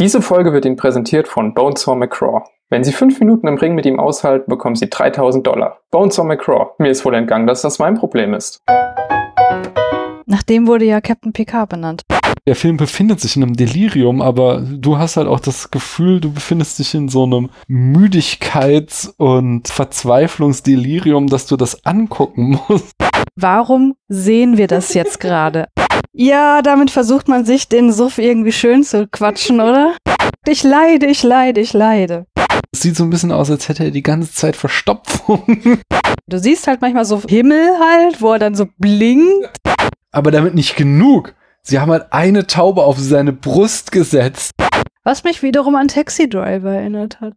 Diese Folge wird Ihnen präsentiert von Bonesaw McCraw. Wenn Sie fünf Minuten im Ring mit ihm aushalten, bekommen Sie 3000 Dollar. Bonesaw McCraw. Mir ist wohl entgangen, dass das mein Problem ist. Nach dem wurde ja Captain Picard benannt. Der Film befindet sich in einem Delirium, aber du hast halt auch das Gefühl, du befindest dich in so einem Müdigkeits- und Verzweiflungsdelirium, dass du das angucken musst. Warum sehen wir das jetzt gerade? Ja, damit versucht man sich den Suff irgendwie schön zu quatschen, oder? Ich leide, ich leide, ich leide. Es sieht so ein bisschen aus, als hätte er die ganze Zeit Verstopfung. Du siehst halt manchmal so Himmel halt, wo er dann so blinkt. Aber damit nicht genug. Sie haben halt eine Taube auf seine Brust gesetzt. Was mich wiederum an Taxi Driver erinnert hat.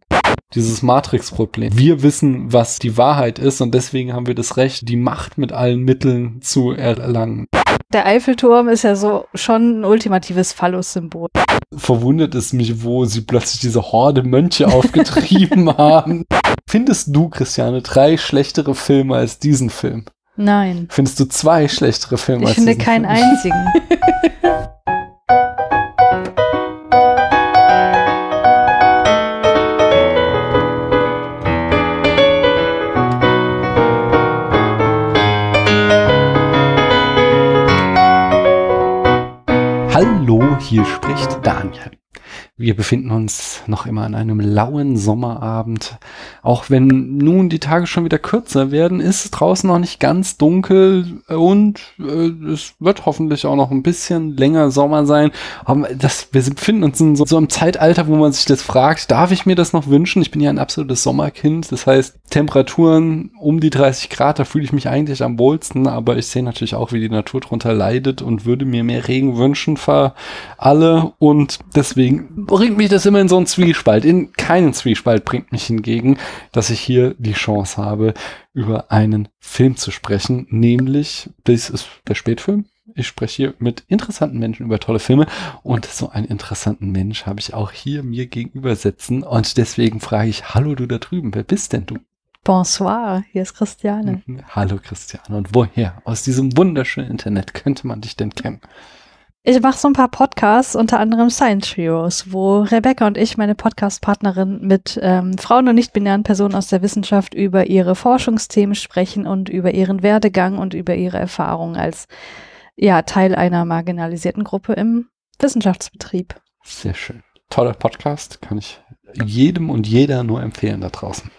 Dieses Matrix-Problem. Wir wissen, was die Wahrheit ist und deswegen haben wir das Recht, die Macht mit allen Mitteln zu erlangen. Der Eiffelturm ist ja so schon ein ultimatives Phallus-Symbol. Verwundert es mich, wo sie plötzlich diese Horde Mönche aufgetrieben haben. Findest du, Christiane, drei schlechtere Filme als diesen Film? Nein. Findest du zwei schlechtere Filme Ich als finde diesen keinen Film? einzigen. Hallo, hier spricht Daniel. Wir befinden uns noch immer an einem lauen Sommerabend. Auch wenn nun die Tage schon wieder kürzer werden, ist es draußen noch nicht ganz dunkel und äh, es wird hoffentlich auch noch ein bisschen länger Sommer sein. Aber das, wir befinden uns in so, so einem Zeitalter, wo man sich das fragt, darf ich mir das noch wünschen? Ich bin ja ein absolutes Sommerkind. Das heißt, Temperaturen um die 30 Grad, da fühle ich mich eigentlich am wohlsten. Aber ich sehe natürlich auch, wie die Natur drunter leidet und würde mir mehr Regen wünschen für alle. Und deswegen bringt mich das immer in so einen Zwiespalt. In keinen Zwiespalt bringt mich hingegen, dass ich hier die Chance habe, über einen Film zu sprechen, nämlich, das ist der Spätfilm. Ich spreche hier mit interessanten Menschen über tolle Filme und so einen interessanten Mensch habe ich auch hier mir gegenüber sitzen und deswegen frage ich, hallo du da drüben, wer bist denn du? Bonsoir, hier ist Christiane. Mhm. Hallo Christiane und woher aus diesem wunderschönen Internet könnte man dich denn kennen? Ich mache so ein paar Podcasts, unter anderem Science Heroes, wo Rebecca und ich, meine Podcast-Partnerin, mit ähm, Frauen und nicht-binären Personen aus der Wissenschaft über ihre Forschungsthemen sprechen und über ihren Werdegang und über ihre Erfahrungen als ja, Teil einer marginalisierten Gruppe im Wissenschaftsbetrieb. Sehr schön. Toller Podcast, kann ich jedem und jeder nur empfehlen da draußen.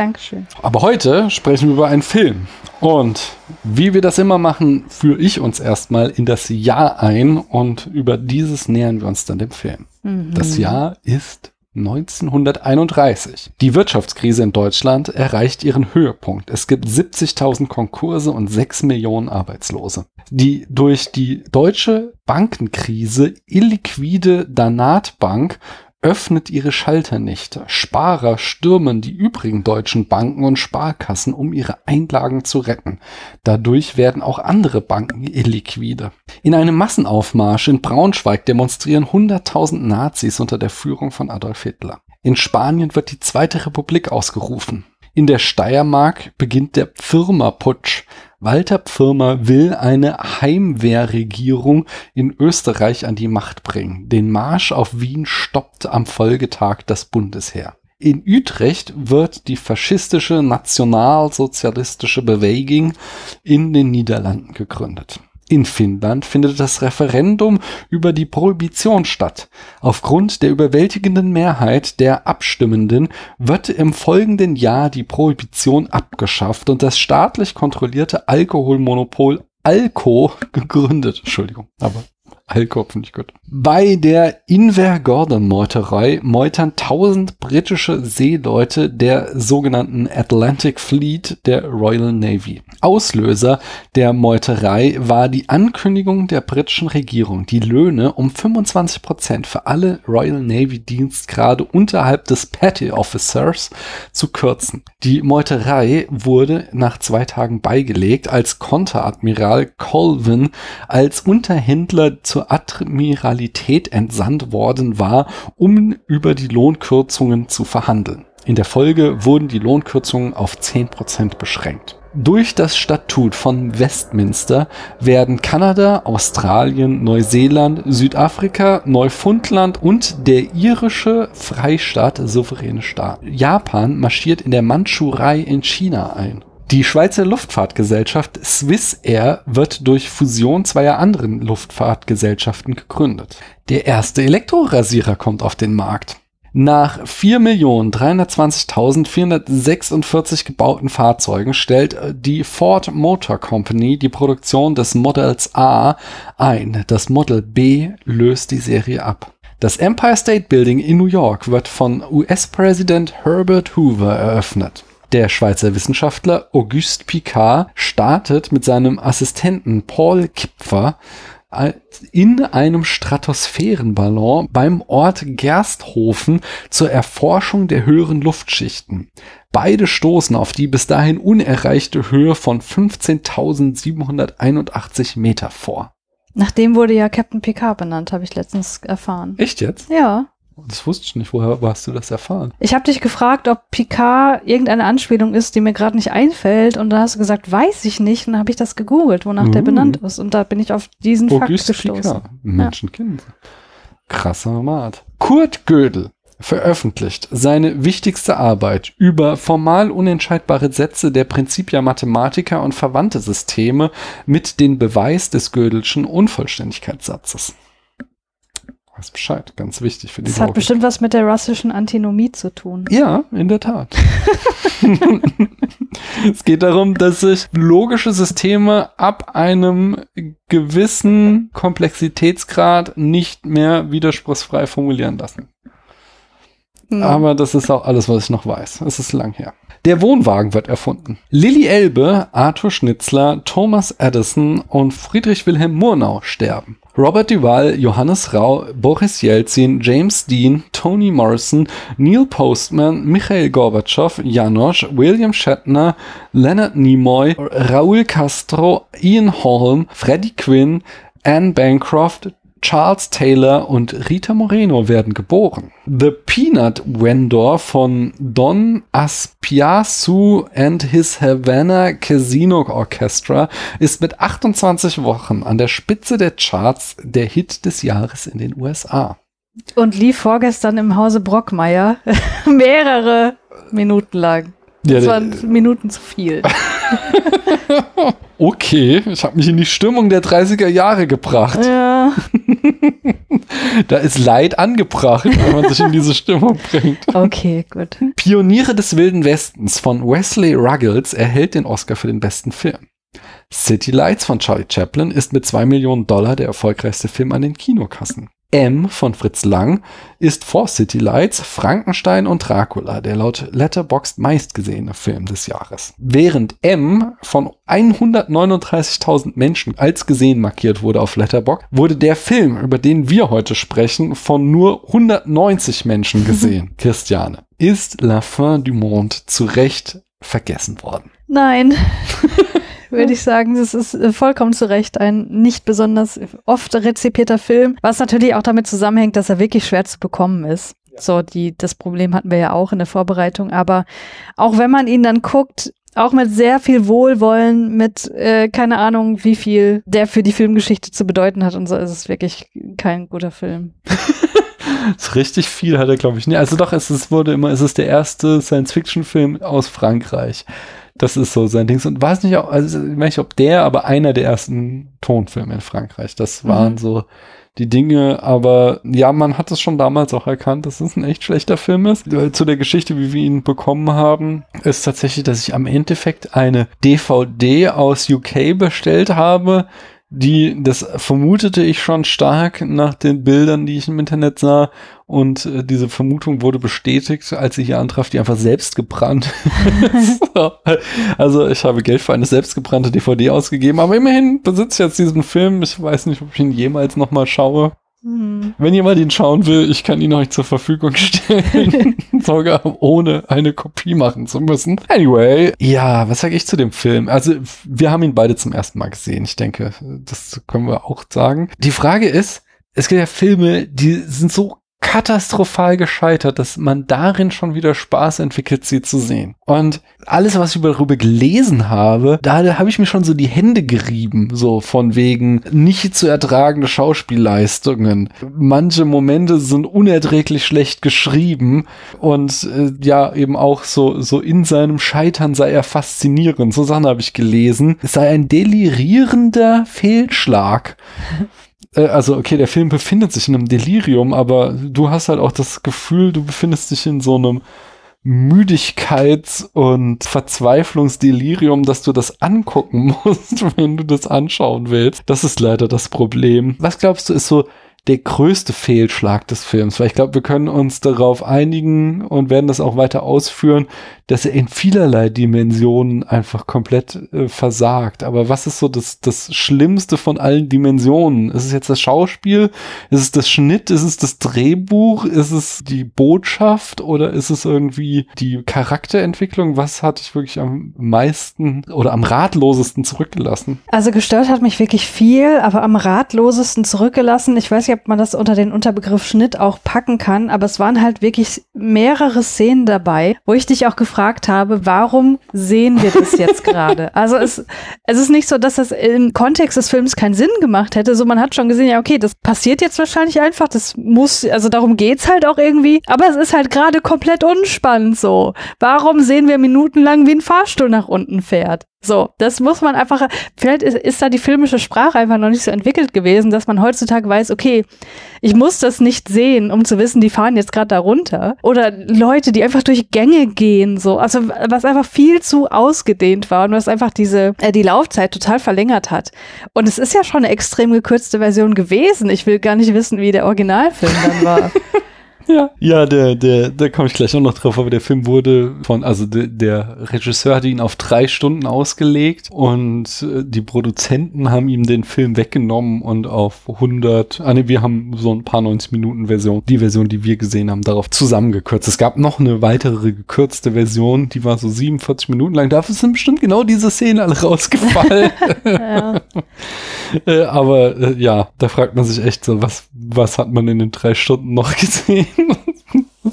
Dankeschön. Aber heute sprechen wir über einen Film. Und wie wir das immer machen, führe ich uns erstmal in das Jahr ein und über dieses nähern wir uns dann dem Film. Mhm. Das Jahr ist 1931. Die Wirtschaftskrise in Deutschland erreicht ihren Höhepunkt. Es gibt 70.000 Konkurse und 6 Millionen Arbeitslose. Die durch die deutsche Bankenkrise illiquide Danatbank öffnet ihre Schalter nicht. Sparer stürmen die übrigen deutschen Banken und Sparkassen, um ihre Einlagen zu retten. Dadurch werden auch andere Banken illiquide. In einem Massenaufmarsch in Braunschweig demonstrieren 100.000 Nazis unter der Führung von Adolf Hitler. In Spanien wird die Zweite Republik ausgerufen. In der Steiermark beginnt der Pfirma-Putsch. Walter Pfirma will eine Heimwehrregierung in Österreich an die Macht bringen. Den Marsch auf Wien stoppt am Folgetag das Bundesheer. In Utrecht wird die faschistische nationalsozialistische Bewegung in den Niederlanden gegründet. In Finnland findet das Referendum über die Prohibition statt. Aufgrund der überwältigenden Mehrheit der Abstimmenden wird im folgenden Jahr die Prohibition abgeschafft und das staatlich kontrollierte Alkoholmonopol Alco gegründet. Entschuldigung, aber Finde ich gut. Bei der Invergordon-Meuterei meutern tausend britische Seeleute der sogenannten Atlantic Fleet der Royal Navy. Auslöser der Meuterei war die Ankündigung der britischen Regierung, die Löhne um 25 Prozent für alle Royal Navy Dienstgrade unterhalb des Petty Officers zu kürzen. Die Meuterei wurde nach zwei Tagen beigelegt, als Konteradmiral Colvin als Unterhändler zur Admiralität entsandt worden war, um über die Lohnkürzungen zu verhandeln. In der Folge wurden die Lohnkürzungen auf 10% beschränkt. Durch das Statut von Westminster werden Kanada, Australien, Neuseeland, Südafrika, Neufundland und der irische Freistaat souveräne Staat. Japan marschiert in der Mandschurei in China ein. Die Schweizer Luftfahrtgesellschaft Swiss Air wird durch Fusion zweier anderen Luftfahrtgesellschaften gegründet. Der erste Elektrorasierer kommt auf den Markt. Nach 4.320.446 gebauten Fahrzeugen stellt die Ford Motor Company die Produktion des Models A ein. Das Model B löst die Serie ab. Das Empire State Building in New York wird von US-Präsident Herbert Hoover eröffnet. Der Schweizer Wissenschaftler Auguste Picard startet mit seinem Assistenten Paul Kipfer in einem Stratosphärenballon beim Ort Gersthofen zur Erforschung der höheren Luftschichten. Beide stoßen auf die bis dahin unerreichte Höhe von 15.781 Meter vor. Nachdem wurde ja Captain Picard benannt, habe ich letztens erfahren. Echt jetzt? Ja. Das wusste ich nicht. Woher hast du das erfahren? Ich habe dich gefragt, ob Picard irgendeine Anspielung ist, die mir gerade nicht einfällt. Und da hast du gesagt, weiß ich nicht. Und dann habe ich das gegoogelt, wonach Uh. der benannt ist. Und da bin ich auf diesen Auguste Fakt gestoßen. Picard. Menschenkind. Krasser Mat. Kurt Gödel veröffentlicht seine wichtigste Arbeit über formal unentscheidbare Sätze der Prinzipia Mathematica und verwandte Systeme mit dem Beweis des Gödelschen Unvollständigkeitssatzes. Weiß Bescheid, ganz wichtig für die Das hat Logik. bestimmt was mit der russischen Antinomie zu tun. Ja, in der Tat. es geht darum, dass sich logische Systeme ab einem gewissen Komplexitätsgrad nicht mehr widerspruchsfrei formulieren lassen. Hm. Aber das ist auch alles, was ich noch weiß. Es ist lang her. Der Wohnwagen wird erfunden. Lilly Elbe, Arthur Schnitzler, Thomas Edison und Friedrich Wilhelm Murnau sterben. Robert Duval, Johannes Rau, Boris Jelzin, James Dean, Toni Morrison, Neil Postman, Michael Gorbatschow, Janosch, William Shatner, Leonard Nimoy, Raúl Castro, Ian Holm, Freddie Quinn, Anne Bancroft, Charles Taylor und Rita Moreno werden geboren. The Peanut Vendor von Don Aspiazu and his Havana Casino Orchestra ist mit 28 Wochen an der Spitze der Charts der Hit des Jahres in den USA. Und lief vorgestern im Hause Brockmeier mehrere Minuten lang. Das der- waren Minuten zu viel. okay, ich habe mich in die Stimmung der 30er Jahre gebracht. ja. Da ist Leid angebracht, wenn man sich in diese Stimmung bringt. Okay, gut. Pioniere des Wilden Westens von Wesley Ruggles erhält den Oscar für den besten Film. City Lights von Charlie Chaplin ist mit 2 Millionen Dollar der erfolgreichste Film an den Kinokassen. M von Fritz Lang ist vor City Lights Frankenstein und Dracula, der laut Letterboxd meistgesehene Film des Jahres. Während M von 139.000 Menschen als gesehen markiert wurde auf Letterboxd, wurde der Film, über den wir heute sprechen, von nur 190 Menschen gesehen. Christiane, ist La Fin du Monde zu Recht vergessen worden? Nein. Würde ich sagen, das ist äh, vollkommen zu Recht ein nicht besonders oft rezipierter Film, was natürlich auch damit zusammenhängt, dass er wirklich schwer zu bekommen ist. So, die, das Problem hatten wir ja auch in der Vorbereitung, aber auch wenn man ihn dann guckt, auch mit sehr viel Wohlwollen, mit äh, keine Ahnung, wie viel der für die Filmgeschichte zu bedeuten hat und so, ist es wirklich kein guter Film. Richtig viel hat er, glaube ich, nicht. Also doch, es, es wurde immer, es ist der erste Science-Fiction-Film aus Frankreich. Das ist so sein Ding. Und weiß nicht, ob- also ich weiß nicht, ob der, aber einer der ersten Tonfilme in Frankreich. Das waren Mhm. so die Dinge, aber ja, man hat es schon damals auch erkannt, dass es ein echt schlechter Film ist. Äh, Zu der Geschichte, wie wir ihn bekommen haben, ist tatsächlich, dass ich am Endeffekt eine DVD aus UK bestellt habe, die, das vermutete ich schon stark nach den Bildern, die ich im Internet sah. Und äh, diese Vermutung wurde bestätigt, als ich hier antraf, die einfach selbst gebrannt ist. So. Also ich habe Geld für eine selbstgebrannte DVD ausgegeben, aber immerhin besitze ich jetzt diesen Film. Ich weiß nicht, ob ich ihn jemals nochmal schaue. Hm. Wenn jemand ihn schauen will, ich kann ihn euch zur Verfügung stellen. Sogar ohne eine Kopie machen zu müssen. Anyway, ja, was sage ich zu dem Film? Also, wir haben ihn beide zum ersten Mal gesehen. Ich denke, das können wir auch sagen. Die Frage ist, es gibt ja Filme, die sind so katastrophal gescheitert, dass man darin schon wieder Spaß entwickelt, sie zu sehen. Und alles, was ich darüber gelesen habe, da, habe ich mir schon so die Hände gerieben, so von wegen nicht zu ertragende Schauspielleistungen. Manche Momente sind unerträglich schlecht geschrieben und äh, ja, eben auch so, so in seinem Scheitern sei er faszinierend. So Sachen habe ich gelesen. Es sei ein delirierender Fehlschlag äh, also okay, der Film befindet sich in einem Delirium, aber du hast halt auch das Gefühl, du befindest dich in so einem Müdigkeits- und Verzweiflungsdelirium, dass du das angucken musst, wenn du das anschauen willst. Das ist leider das Problem. Was glaubst du, ist so der größte Fehlschlag des Films, weil ich glaube, wir können uns darauf einigen und werden das auch weiter ausführen, dass er in vielerlei Dimensionen einfach komplett äh, versagt. Aber was ist so das, das Schlimmste von allen Dimensionen? Ist es jetzt das Schauspiel? Ist es das Schnitt? Ist es das Drehbuch? Ist es die Botschaft? Oder ist es irgendwie die Charakterentwicklung? Was hat dich wirklich am meisten oder am ratlosesten zurückgelassen? Also gestört hat mich wirklich viel, aber am ratlosesten zurückgelassen. Ich weiß nicht, ob man das unter den Unterbegriff Schnitt auch packen kann, aber es waren halt wirklich mehrere Szenen dabei, wo ich dich auch gefragt habe, warum sehen wir das jetzt gerade? Also es, es ist nicht so, dass das im Kontext des Films keinen Sinn gemacht hätte. So, man hat schon gesehen, ja, okay, das passiert jetzt wahrscheinlich einfach, das muss, also darum geht's halt auch irgendwie, aber es ist halt gerade komplett unspannend so. Warum sehen wir minutenlang, wie ein Fahrstuhl nach unten fährt? So, das muss man einfach, vielleicht ist, ist, da die filmische Sprache einfach noch nicht so entwickelt gewesen, dass man heutzutage weiß, okay, ich muss das nicht sehen, um zu wissen, die fahren jetzt gerade da runter. Oder Leute, die einfach durch Gänge gehen, so. Also, was einfach viel zu ausgedehnt war und was einfach diese, äh, die Laufzeit total verlängert hat. Und es ist ja schon eine extrem gekürzte Version gewesen. Ich will gar nicht wissen, wie der Originalfilm dann war. Ja, ja, der, der, da komme ich gleich auch noch drauf, aber der Film wurde von, also de, der Regisseur hatte ihn auf drei Stunden ausgelegt und äh, die Produzenten haben ihm den Film weggenommen und auf 100, ah ne, wir haben so ein paar 90 Minuten Version, die Version, die wir gesehen haben, darauf zusammengekürzt. Es gab noch eine weitere gekürzte Version, die war so 47 Minuten lang. Dafür sind bestimmt genau diese Szenen alle rausgefallen. ja. äh, aber äh, ja, da fragt man sich echt so, was, was hat man in den drei Stunden noch gesehen?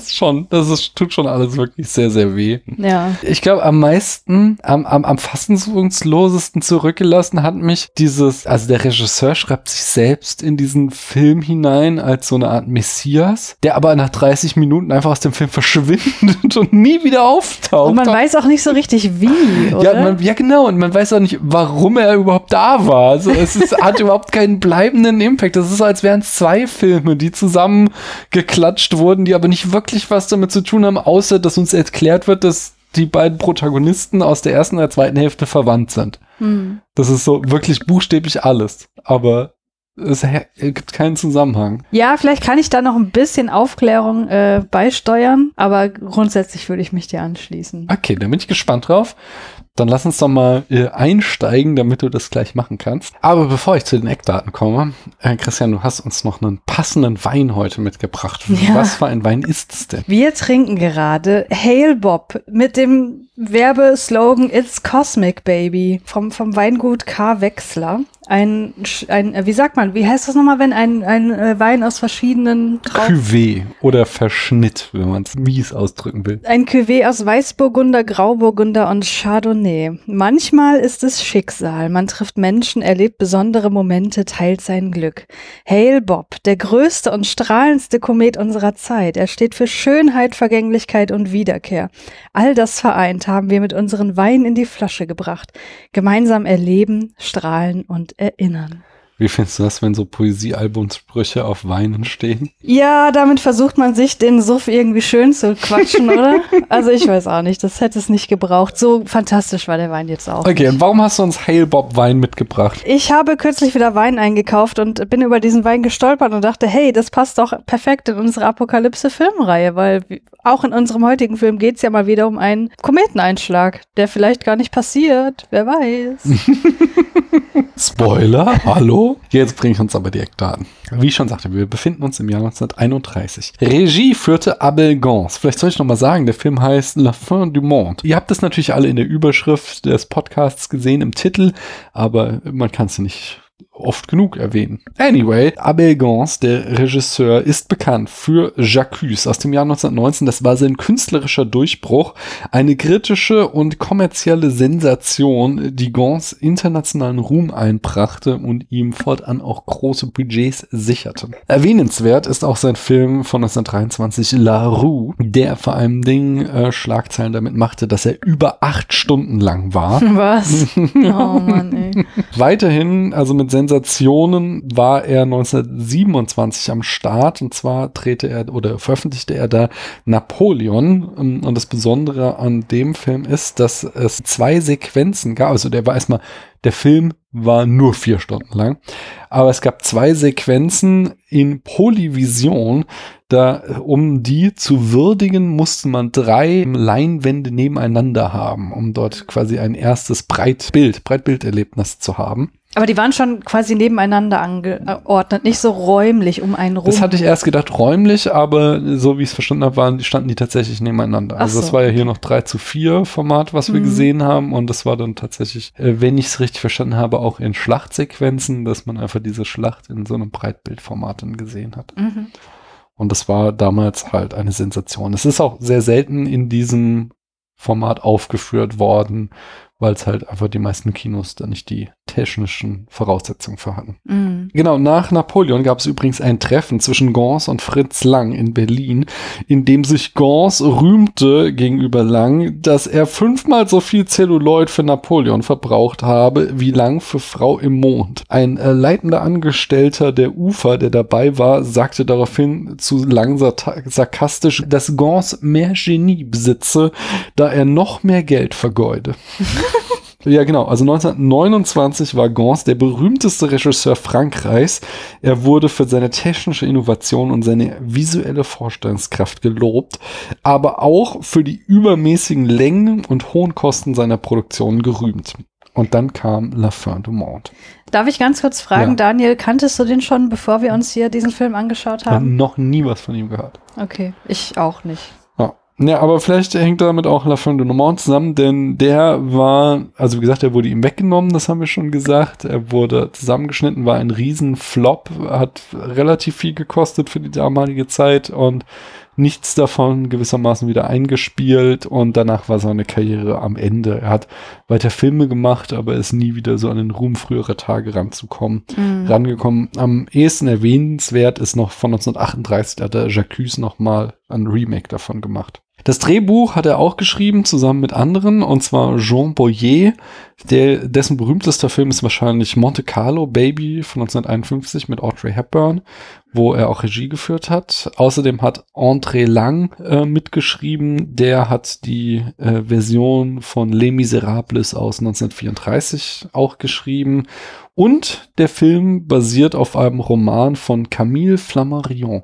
Ist schon, das ist, tut schon alles wirklich sehr, sehr weh. Ja. Ich glaube, am meisten, am, am, am fassungslosesten zurückgelassen hat mich dieses, also der Regisseur schreibt sich selbst in diesen Film hinein als so eine Art Messias, der aber nach 30 Minuten einfach aus dem Film verschwindet und nie wieder auftaucht. Und man weiß auch nicht so richtig wie, oder? Ja, man, ja genau, und man weiß auch nicht, warum er überhaupt da war. Also es ist, hat überhaupt keinen bleibenden Impact. Das ist so, als wären es zwei Filme, die zusammen geklatscht wurden, die aber nicht wirklich was damit zu tun haben, außer dass uns erklärt wird, dass die beiden Protagonisten aus der ersten oder zweiten Hälfte verwandt sind. Hm. Das ist so wirklich buchstäblich alles. Aber es gibt keinen Zusammenhang. Ja, vielleicht kann ich da noch ein bisschen Aufklärung äh, beisteuern, aber grundsätzlich würde ich mich dir anschließen. Okay, da bin ich gespannt drauf. Dann lass uns doch mal äh, einsteigen, damit du das gleich machen kannst. Aber bevor ich zu den Eckdaten komme, äh, Christian, du hast uns noch einen passenden Wein heute mitgebracht. Ja. Was für ein Wein ist es denn? Wir trinken gerade Hail Bob mit dem Werbeslogan It's Cosmic Baby vom, vom Weingut K. Wechsler ein, ein, äh, wie sagt man, wie heißt das nochmal, wenn ein, ein äh, Wein aus verschiedenen Cuvée oder Verschnitt, wenn man es mies ausdrücken will. Ein Cuvée aus Weißburgunder, Grauburgunder und Chardonnay. Manchmal ist es Schicksal. Man trifft Menschen, erlebt besondere Momente, teilt sein Glück. Hail Bob, der größte und strahlendste Komet unserer Zeit. Er steht für Schönheit, Vergänglichkeit und Wiederkehr. All das vereint haben wir mit unseren Weinen in die Flasche gebracht. Gemeinsam erleben, strahlen und erinnern. Wie findest du das, wenn so Poesiealbumsprüche auf Weinen stehen? Ja, damit versucht man sich den Suff irgendwie schön zu quatschen, oder? Also ich weiß auch nicht, das hätte es nicht gebraucht. So fantastisch war der Wein jetzt auch. Okay, nicht. und warum hast du uns Hail Bob Wein mitgebracht? Ich habe kürzlich wieder Wein eingekauft und bin über diesen Wein gestolpert und dachte, hey, das passt doch perfekt in unsere Apokalypse-Filmreihe, weil auch in unserem heutigen Film geht es ja mal wieder um einen Kometeneinschlag, der vielleicht gar nicht passiert. Wer weiß. Spoiler, hallo? Jetzt bringe ich uns aber die Eckdaten. Wie ich schon sagte, wir befinden uns im Jahr 1931. Regie führte Abel Gans. Vielleicht soll ich nochmal sagen, der Film heißt La Fin du Monde. Ihr habt es natürlich alle in der Überschrift des Podcasts gesehen, im Titel, aber man kann es nicht oft genug erwähnen. Anyway, Abel Gance, der Regisseur, ist bekannt für J'accuse aus dem Jahr 1919. Das war sein künstlerischer Durchbruch, eine kritische und kommerzielle Sensation, die Gance internationalen Ruhm einbrachte und ihm fortan auch große Budgets sicherte. Erwähnenswert ist auch sein Film von 1923 La Rue, der vor allem Dingen äh, Schlagzeilen damit machte, dass er über acht Stunden lang war. Was? Oh Mann, ey. Weiterhin, also mit Sensationen, war er 1927 am Start und zwar drehte er oder veröffentlichte er da Napoleon. Ähm, und das Besondere an dem Film ist, dass es zwei Sequenzen gab. Also der war erstmal, der Film war nur vier Stunden lang, aber es gab zwei Sequenzen in Polyvision, da, um die zu würdigen, musste man drei Leinwände nebeneinander haben, um dort quasi ein erstes Breitbild, Breitbilderlebnis zu haben. Aber die waren schon quasi nebeneinander angeordnet, nicht so räumlich um einen rum. Das hatte ich erst gedacht räumlich, aber so wie ich es verstanden habe, waren, standen die tatsächlich nebeneinander. Ach Also das so, war ja hier noch 3 zu 4 Format, was wir Mhm. gesehen haben. Und das war dann tatsächlich, äh, wenn ich es richtig verstanden habe, auch in Schlachtsequenzen, dass man einfach diese Schlacht in so einem Breitbildformat dann gesehen hat. Mhm. Und das war damals halt eine Sensation. Es ist auch sehr selten in diesem Format aufgeführt worden, weil es halt einfach die meisten Kinos da nicht die technischen Voraussetzungen für hatten. Mhm. Genau, nach Napoleon gab es übrigens ein Treffen zwischen Gans und Fritz Lang in Berlin, in dem sich Gans rühmte gegenüber Lang, dass er fünfmal so viel Zelluloid für Napoleon verbraucht habe, wie Lang für Frau im Mond. Ein äh, leitender Angestellter der Ufer, der dabei war, sagte daraufhin zu Lang sarkastisch, dass Gans mehr Genie besitze, da er noch mehr Geld vergeude. Ja, genau. Also 1929 war Gans der berühmteste Regisseur Frankreichs. Er wurde für seine technische Innovation und seine visuelle Vorstellungskraft gelobt, aber auch für die übermäßigen Längen und hohen Kosten seiner Produktion gerühmt. Und dann kam La Fin du Monde. Darf ich ganz kurz fragen, Ja. Daniel, kanntest du den schon, bevor wir uns hier diesen Film angeschaut Ich habe haben? noch nie was von ihm gehört. Okay, ich auch nicht. Ja. Aber vielleicht hängt damit auch La Fin de Normand zusammen, denn der war, also wie gesagt, er wurde ihm weggenommen, das haben wir schon gesagt. Er wurde zusammengeschnitten, war ein Riesenflop, hat relativ viel gekostet für die damalige Zeit und nichts davon gewissermaßen wieder eingespielt und danach war seine Karriere am Ende. Er hat weiter Filme gemacht, aber ist nie wieder so an den Ruhm früherer Tage ranzukommen Mhm. rangekommen. Am ehesten erwähnenswert ist noch von 1938, da hat der Jacques nochmal ein Remake davon gemacht. Das Drehbuch hat er auch geschrieben, zusammen mit anderen, und zwar Jean Boyer, der, dessen berühmtester Film ist wahrscheinlich Monte Carlo Baby von 1951 mit Audrey Hepburn, wo er auch Regie geführt hat. Außerdem hat André Lang äh, mitgeschrieben, der hat die äh, Version von Les Miserables aus 1934 auch geschrieben. Und der Film basiert auf einem Roman von Camille Flammarion.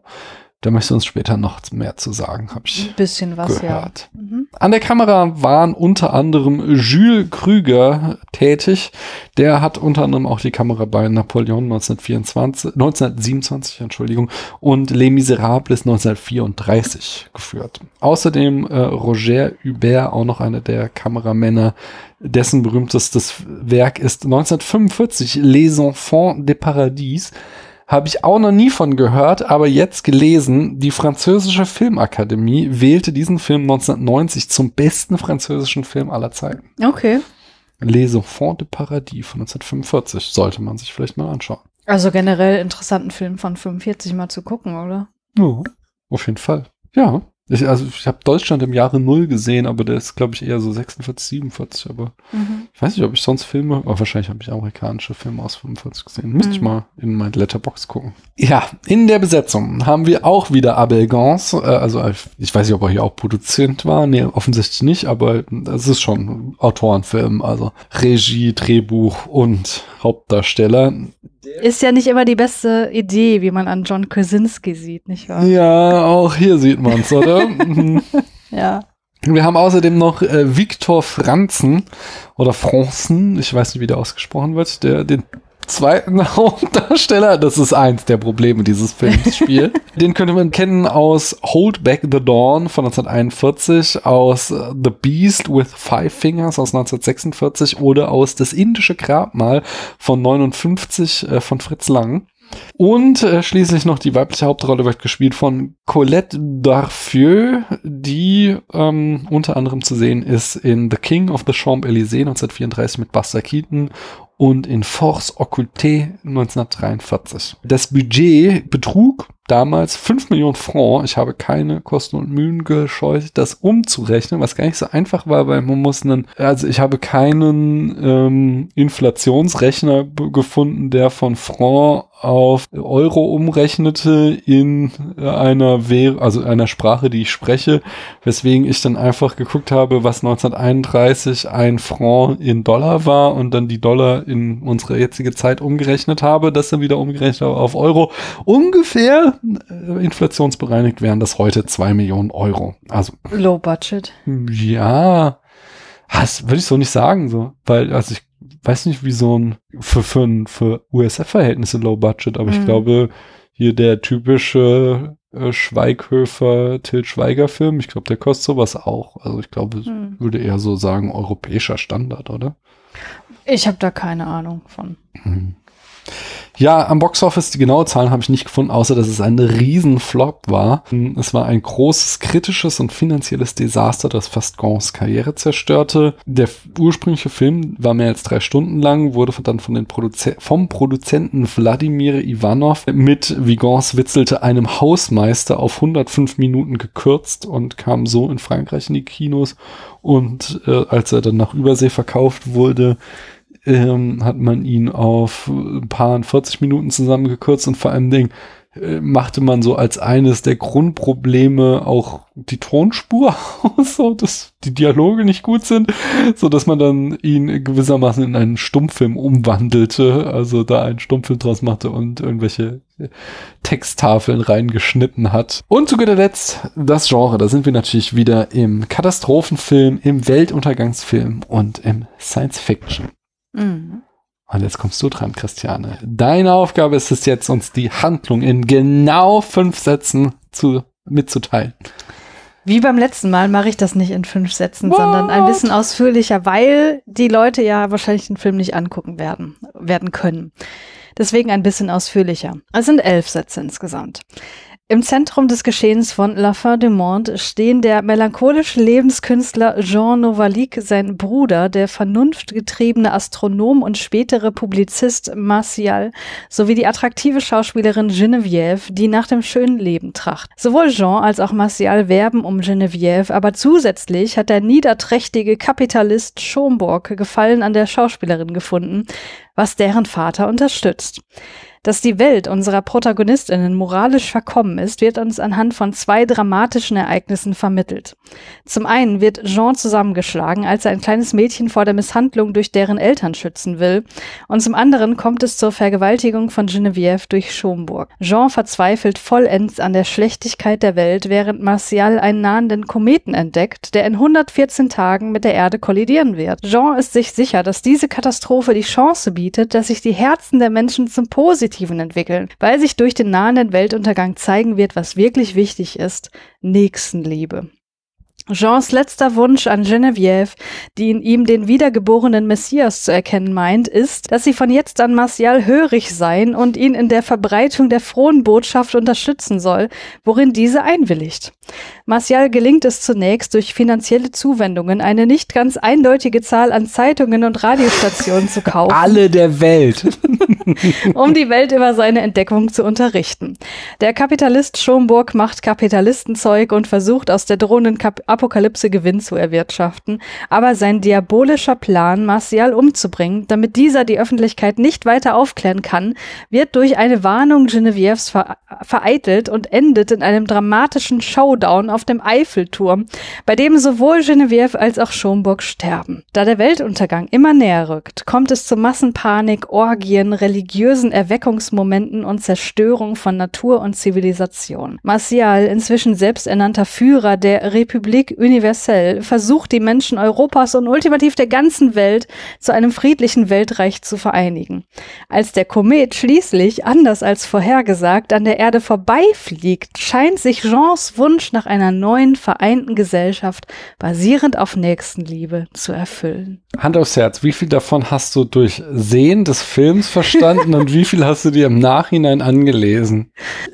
Da möchtest du uns später noch mehr zu sagen, habe ich Ein bisschen was, gehört. ja. Mhm. An der Kamera waren unter anderem Jules Krüger tätig. Der hat unter anderem auch die Kamera bei Napoleon 1924, 1927, Entschuldigung, und Les Miserables 1934 geführt. Außerdem äh, Roger Hubert, auch noch einer der Kameramänner, dessen berühmtestes Werk ist 1945 Les Enfants des Paradis. Habe ich auch noch nie von gehört, aber jetzt gelesen, die französische Filmakademie wählte diesen Film 1990 zum besten französischen Film aller Zeiten. Okay. Les Enfants de Paradis von 1945 sollte man sich vielleicht mal anschauen. Also generell interessanten Film von 45 mal zu gucken, oder? Ja, auf jeden Fall. Ja. Ich, also ich habe Deutschland im Jahre Null gesehen, aber der ist, glaube ich, eher so 46, 47. Aber Mhm. ich weiß nicht, ob ich sonst Filme, aber wahrscheinlich habe ich amerikanische Filme aus 45 gesehen. Müsste ich Mhm. mal in mein Letterbox gucken. Ja, in der Besetzung haben wir auch wieder Abel Gans. Äh, also äh, ich weiß nicht, ob er hier auch Produzent war. Nee, offensichtlich nicht, aber es ist schon Autorenfilm. Also Regie, Drehbuch und Hauptdarsteller. Ist ja nicht immer die beste Idee, wie man an John Krasinski sieht, nicht wahr? Ja, auch hier sieht man's, oder? Mhm. Ja. Wir haben außerdem noch äh, Viktor Franzen oder Franzen, ich weiß nicht, wie der ausgesprochen wird, der den zweiten Hauptdarsteller. Das ist eins der Probleme dieses Films spielt. Den könnte man kennen aus Hold Back the Dawn von 1941, aus The Beast with Five Fingers aus 1946 oder aus Das indische Grabmal von 59 äh, von Fritz Lang. Und äh, schließlich noch die weibliche Hauptrolle wird gespielt von Colette Darfieux, die ähm, unter anderem zu sehen ist in The King of the Champs-Élysées 1934 mit Buster Keaton und in Force Occultée 1943. Das Budget betrug damals 5 Millionen Francs. Ich habe keine Kosten und Mühen gescheut, das umzurechnen, was gar nicht so einfach war, weil man muss einen, also ich habe keinen ähm, Inflationsrechner gefunden, der von Franc auf Euro umrechnete in einer Währung, also einer Sprache, die ich spreche, weswegen ich dann einfach geguckt habe, was 1931 ein Franc in Dollar war und dann die Dollar in unsere jetzige Zeit umgerechnet habe, das dann wieder umgerechnet habe auf Euro. Ungefähr äh, inflationsbereinigt wären das heute zwei Millionen Euro. Also Low Budget. Ja, das würde ich so nicht sagen, so, weil also ich weiß nicht, wie so ein für, für, für USF-Verhältnisse Low Budget, aber mhm. ich glaube, hier der typische äh, Schweighöfer Til Schweiger Film, ich glaube, der kostet sowas auch. Also ich glaube, mhm. würde eher so sagen, europäischer Standard, oder? Ich habe da keine Ahnung von. Mhm. Ja, am Boxoffice, die genaue Zahlen habe ich nicht gefunden, außer dass es ein Riesenflop war. Es war ein großes kritisches und finanzielles Desaster, das fast Gons Karriere zerstörte. Der ursprüngliche Film war mehr als drei Stunden lang, wurde dann von den Produze vom Produzenten Wladimir Ivanov mit, wie Gons witzelte, einem Hausmeister auf 105 Minuten gekürzt und kam so in Frankreich in die Kinos. Und äh, als er dann nach Übersee verkauft wurde, ähm, hat man ihn auf ein paar 40 Minuten zusammengekürzt und vor allem Dingen äh, machte man so als eines der Grundprobleme auch die Tonspur aus, so dass die Dialoge nicht gut sind, so dass man dann ihn gewissermaßen in einen Stummfilm umwandelte, also da einen Stummfilm draus machte und irgendwelche Texttafeln reingeschnitten hat. Und zu guter Letzt das Genre, da sind wir natürlich wieder im Katastrophenfilm, im Weltuntergangsfilm und im Science Fiction. Mhm. Und jetzt kommst du dran, Christiane. Deine Aufgabe ist es jetzt, uns die Handlung in genau fünf Sätzen zu, mitzuteilen. Wie beim letzten Mal mache ich das nicht in fünf Sätzen, What? sondern ein bisschen ausführlicher, weil die Leute ja wahrscheinlich den Film nicht angucken werden, werden können. Deswegen ein bisschen ausführlicher. Es sind elf Sätze insgesamt. Im Zentrum des Geschehens von La Fin du Monde stehen der melancholische Lebenskünstler Jean Novalik, sein Bruder, der vernunftgetriebene Astronom und spätere Publizist Martial sowie die attraktive Schauspielerin Geneviève, die nach dem schönen Leben tracht. Sowohl Jean als auch Martial werben um Geneviève, aber zusätzlich hat der niederträchtige Kapitalist Schomburg Gefallen an der Schauspielerin gefunden, was deren Vater unterstützt. Dass die Welt unserer Protagonistinnen moralisch verkommen ist, wird uns anhand von zwei dramatischen Ereignissen vermittelt. Zum einen wird Jean zusammengeschlagen, als er ein kleines Mädchen vor der Misshandlung durch deren Eltern schützen will, und zum anderen kommt es zur Vergewaltigung von Geneviève durch Schomburg. Jean verzweifelt vollends an der Schlechtigkeit der Welt, während Martial einen nahenden Kometen entdeckt, der in 114 Tagen mit der Erde kollidieren wird. Jean ist sich sicher, dass diese Katastrophe die Chance bietet, dass sich die Herzen der Menschen zum Positiven Positiven entwickeln, weil sich durch den nahenden Weltuntergang zeigen wird, was wirklich wichtig ist, Nächstenliebe. Jeans letzter Wunsch an Geneviève, die in ihm den wiedergeborenen Messias zu erkennen meint, ist, dass sie von jetzt an Martial hörig sein und ihn in der Verbreitung der frohen Botschaft unterstützen soll, worin diese einwilligt. Martial gelingt es zunächst durch finanzielle Zuwendungen eine nicht ganz eindeutige Zahl an Zeitungen und Radiostationen zu kaufen. Alle der Welt. um die Welt über seine Entdeckung zu unterrichten. Der Kapitalist Schomburg macht Kapitalistenzeug und versucht aus der drohenden Kap Apokalypse Gewinn zu erwirtschaften, aber sein diabolischer Plan, Martial umzubringen, damit dieser die Öffentlichkeit nicht weiter aufklären kann, wird durch eine Warnung Genevieves ver vereitelt und endet in einem dramatischen Showdown Showdown auf dem Eiffelturm, bei dem sowohl Genevieve als auch Schomburg sterben. Da der Weltuntergang immer näher rückt, kommt es zu Massenpanik, Orgien, religiösen Erweckungsmomenten und Zerstörung von Natur und Zivilisation. Martial, inzwischen selbsternannter Führer der Republik Universelle, versucht die Menschen Europas und ultimativ der ganzen Welt zu einem friedlichen Weltreich zu vereinigen. Als der Komet schließlich, anders als vorhergesagt, an der Erde vorbeifliegt, scheint sich Jeans Wunsch nach einer neuen vereinten Gesellschaft basierend auf Nächstenliebe zu erfüllen. Hand aufs Herz, wie viel davon hast du durch Sehen des Films verstanden und wie viel hast du dir im Nachhinein angelesen?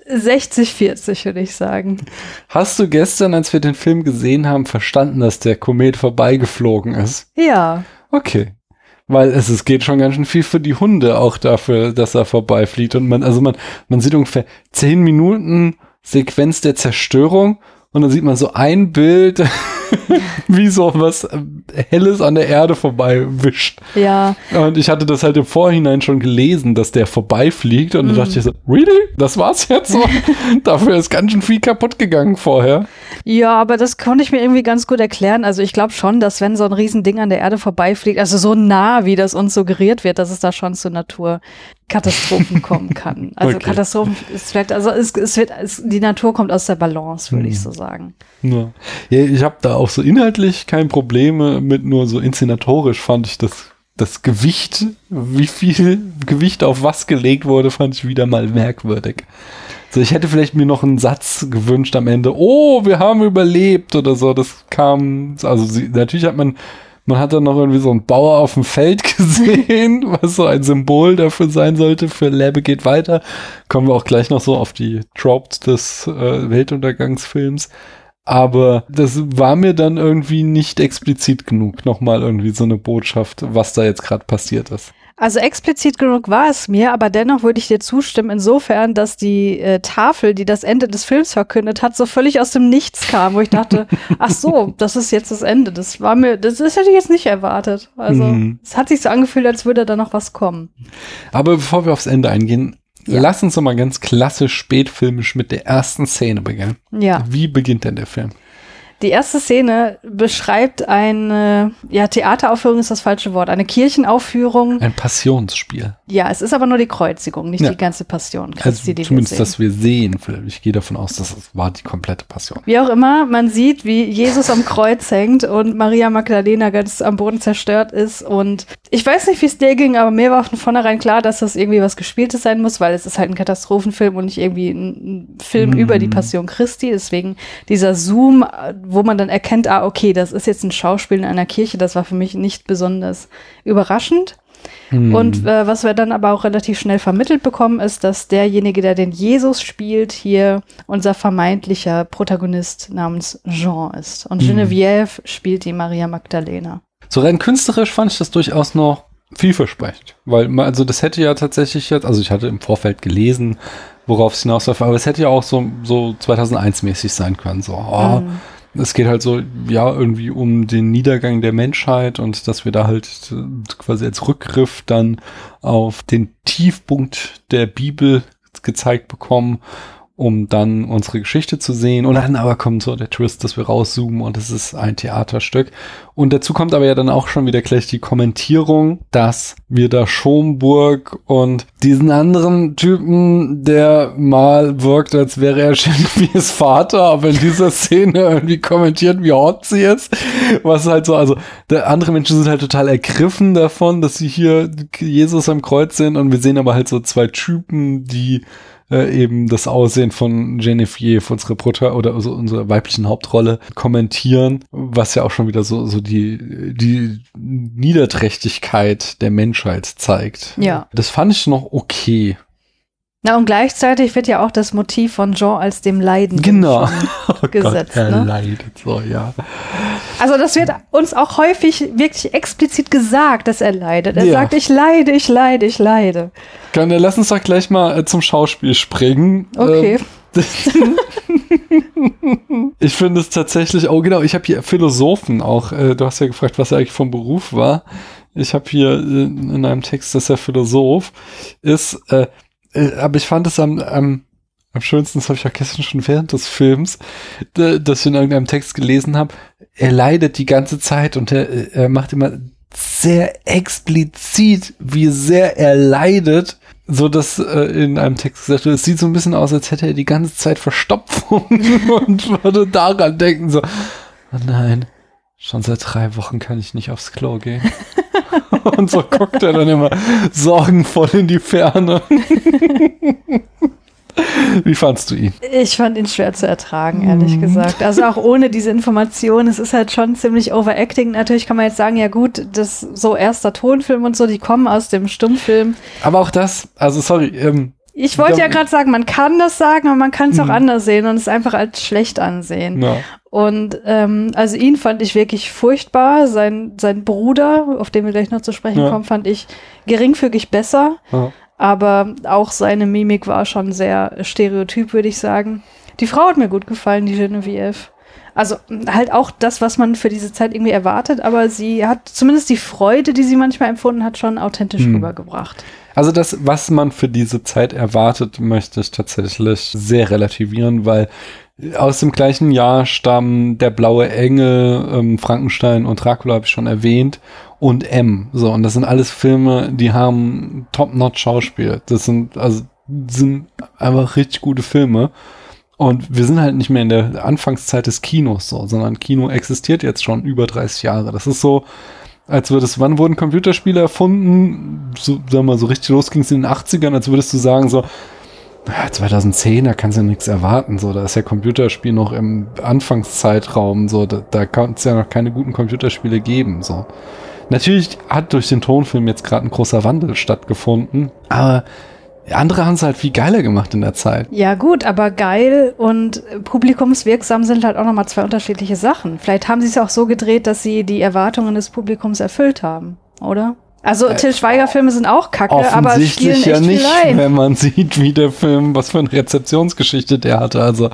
60, 40 würde ich sagen. Hast du gestern, als wir den Film gesehen haben, verstanden, dass der Komet vorbeigeflogen ist? Ja. Okay. Weil es, es geht schon ganz schön viel für die Hunde auch dafür, dass er vorbeifliegt. Und man, also man, man sieht ungefähr zehn Minuten Sequenz der Zerstörung und dann sieht man so ein Bild, wie so was äh, Helles an der Erde vorbei wischt. Ja. Und ich hatte das halt im Vorhinein schon gelesen, dass der vorbeifliegt und dann dachte ich so, really? Das war's jetzt so? Dafür ist ganz schön viel kaputt gegangen vorher. Ja, aber das konnte ich mir irgendwie ganz gut erklären. Also ich glaube schon, dass wenn so ein Riesending an der Erde vorbeifliegt, also so nah, wie das uns suggeriert wird, dass es da schon zu Naturkatastrophen kommen kann. Also Okay. Katastrophen, es wird, also es, es wird, es, die Natur kommt aus der Balance, würde ich so sagen. Ja, ja ich habe da auch so inhaltlich kein Probleme mit, nur so inszenatorisch fand ich das, das Gewicht, wie viel Gewicht auf was gelegt wurde, fand ich wieder mal merkwürdig. So, ich hätte vielleicht mir noch einen Satz gewünscht am Ende. Oh, wir haben überlebt oder so. Das kam, also sie, natürlich hat man, man hat dann noch irgendwie so einen Bauer auf dem Feld gesehen, was so ein Symbol dafür sein sollte für Lebe geht weiter. Kommen wir auch gleich noch so auf die Tropes des äh, Weltuntergangsfilms. Aber das war mir dann irgendwie nicht explizit genug, nochmal irgendwie so eine Botschaft, was da jetzt gerade passiert ist. Also explizit genug war es mir, aber dennoch würde ich dir zustimmen, insofern, dass die äh, Tafel, die das Ende des Films verkündet hat, so völlig aus dem Nichts kam, wo ich dachte, ach so, das ist jetzt das Ende. Das war mir, das, das hätte ich jetzt nicht erwartet. Also Mhm. es hat sich so angefühlt, als würde da noch was kommen. Aber bevor wir aufs Ende eingehen, Ja. lass uns doch mal ganz klassisch spätfilmisch mit der ersten Szene beginnen. Ja. Wie beginnt denn der Film? Die erste Szene beschreibt eine, ja, Theateraufführung ist das falsche Wort, eine Kirchenaufführung. Ein Passionsspiel. Ja, es ist aber nur die Kreuzigung, nicht Ja. die ganze Passion Christi, Also die wir zumindest, sehen. dass wir sehen. Ich gehe davon aus, dass es war die komplette Passion. Wie auch immer, man sieht, wie Jesus am Kreuz hängt und Maria Magdalena ganz am Boden zerstört ist. Und ich weiß nicht, wie es dir ging, aber mir war von vornherein klar, dass das irgendwie was Gespieltes sein muss, weil es ist halt ein Katastrophenfilm und nicht irgendwie ein, Film Mhm. über die Passion Christi. Deswegen dieser Zoom, wo man dann erkennt, ah, okay, das ist jetzt ein Schauspiel in einer Kirche, das war für mich nicht besonders überraschend. Hm. Und äh, was wir dann aber auch relativ schnell vermittelt bekommen, ist, dass derjenige, der den Jesus spielt, hier unser vermeintlicher Protagonist namens Jean ist. Und Mhm. Geneviève spielt die Maria Magdalena. So rein künstlerisch fand ich das durchaus noch vielversprechend. Weil, man- also das hätte ja tatsächlich jetzt, also ich hatte im Vorfeld gelesen, worauf es hinausläuft, aber es hätte ja auch so, so 2001-mäßig sein können. So, oh, Mhm. Es geht halt so, ja, irgendwie um den Niedergang der Menschheit und dass wir da halt äh, quasi als Rückgriff dann auf den Tiefpunkt der Bibel gezeigt bekommen, um dann unsere Geschichte zu sehen. Und dann aber kommt so der Twist, dass wir rauszoomen und es ist ein Theaterstück. Und dazu kommt aber ja dann auch schon wieder gleich die Kommentierung, dass wir da Schomburg und diesen anderen Typen, der mal wirkt, als wäre er Genevieves Vater, aber in dieser Szene irgendwie kommentiert, wie hot sie ist. Was halt so, also der andere Menschen sind halt total ergriffen davon, dass sie hier Jesus am Kreuz sehen und wir sehen aber halt so zwei Typen, die äh, eben das Aussehen von Genevieve, unsere Prota oder also unsere weiblichen Hauptrolle, kommentieren, was ja auch schon wieder so, so die, die Niederträchtigkeit der Menschheit zeigt. Ja. Das fand ich noch okay. Na, und gleichzeitig wird ja auch das Motiv von Jean als dem Leiden Genau. Oh gesetzt, er ne? leidet so, ja. Also das wird uns auch häufig wirklich explizit gesagt, dass er leidet. Er Ja. sagt, ich leide, ich leide, ich leide. Dann äh, lass uns doch gleich mal äh, zum Schauspiel springen. Okay. Ähm, ich finde es tatsächlich, oh genau, ich habe hier Philosophen auch. Äh, du hast ja gefragt, was er eigentlich vom Beruf war. Ich habe hier äh, in einem Text, dass er Philosoph ist. Äh, äh, aber ich fand es am, am am schönsten, das habe ich ja gestern schon während des Films, dass ich in irgendeinem Text gelesen habe, er leidet die ganze Zeit und er, er macht immer sehr explizit, wie sehr er leidet, so dass äh, in einem Text gesagt wird, es sieht so ein bisschen aus, als hätte er die ganze Zeit Verstopfung und würde daran denken, so, oh nein, schon seit drei Wochen kann ich nicht aufs Klo gehen. und so guckt er dann immer sorgenvoll in die Ferne. Wie fandst du ihn? Ich fand ihn schwer zu ertragen, ehrlich mm. gesagt. Also auch ohne diese Information, es ist halt schon ziemlich overacting. Natürlich kann man jetzt sagen, ja gut, das so erster Tonfilm und so, die kommen aus dem Stummfilm. Aber auch das, also sorry, ähm, ich wollte ja gerade sagen, man kann das sagen, aber man kann es auch mhm. anders sehen und es einfach als schlecht ansehen. Ja. Und ähm, also ihn fand ich wirklich furchtbar. Sein, sein Bruder, auf den wir gleich noch zu sprechen ja. kommen, fand ich geringfügig besser. Ja. Aber auch seine Mimik war schon sehr stereotyp, würde ich sagen. Die Frau hat mir gut gefallen, die Genevieve. Also halt auch das, was man für diese Zeit irgendwie erwartet, aber sie hat zumindest die Freude, die sie manchmal empfunden hat, schon authentisch hm. rübergebracht. Also das, was man für diese Zeit erwartet, möchte ich tatsächlich sehr relativieren, weil aus dem gleichen Jahr stammen Der blaue Engel, ähm, Frankenstein und Dracula habe ich schon erwähnt und M. So, und das sind alles Filme, die haben top-notch Schauspiel. Das sind, also, sind einfach richtig gute Filme. Und wir sind halt nicht mehr in der Anfangszeit des Kinos so, sondern Kino existiert jetzt schon über 30 Jahre. Das ist so, als würdest, wann wurden Computerspiele erfunden? So, sagen wir mal, so richtig los ging es in den 80ern, als würdest du sagen, so, 2010, da kannst du nichts erwarten. So, da ist ja Computerspiel noch im Anfangszeitraum. So, da, da kann es ja noch keine guten Computerspiele geben. So, natürlich hat durch den Tonfilm jetzt gerade ein großer Wandel stattgefunden, aber andere haben es halt viel geiler gemacht in der Zeit. Ja, gut, aber geil und publikumswirksam sind halt auch nochmal zwei unterschiedliche Sachen. Vielleicht haben sie es auch so gedreht, dass sie die Erwartungen des Publikums erfüllt haben, oder? Also äh, Till Schweiger Filme sind auch kacke, aber spielen ja nicht, viel ein. wenn man sieht, wie der Film, was für eine Rezeptionsgeschichte der hatte. Also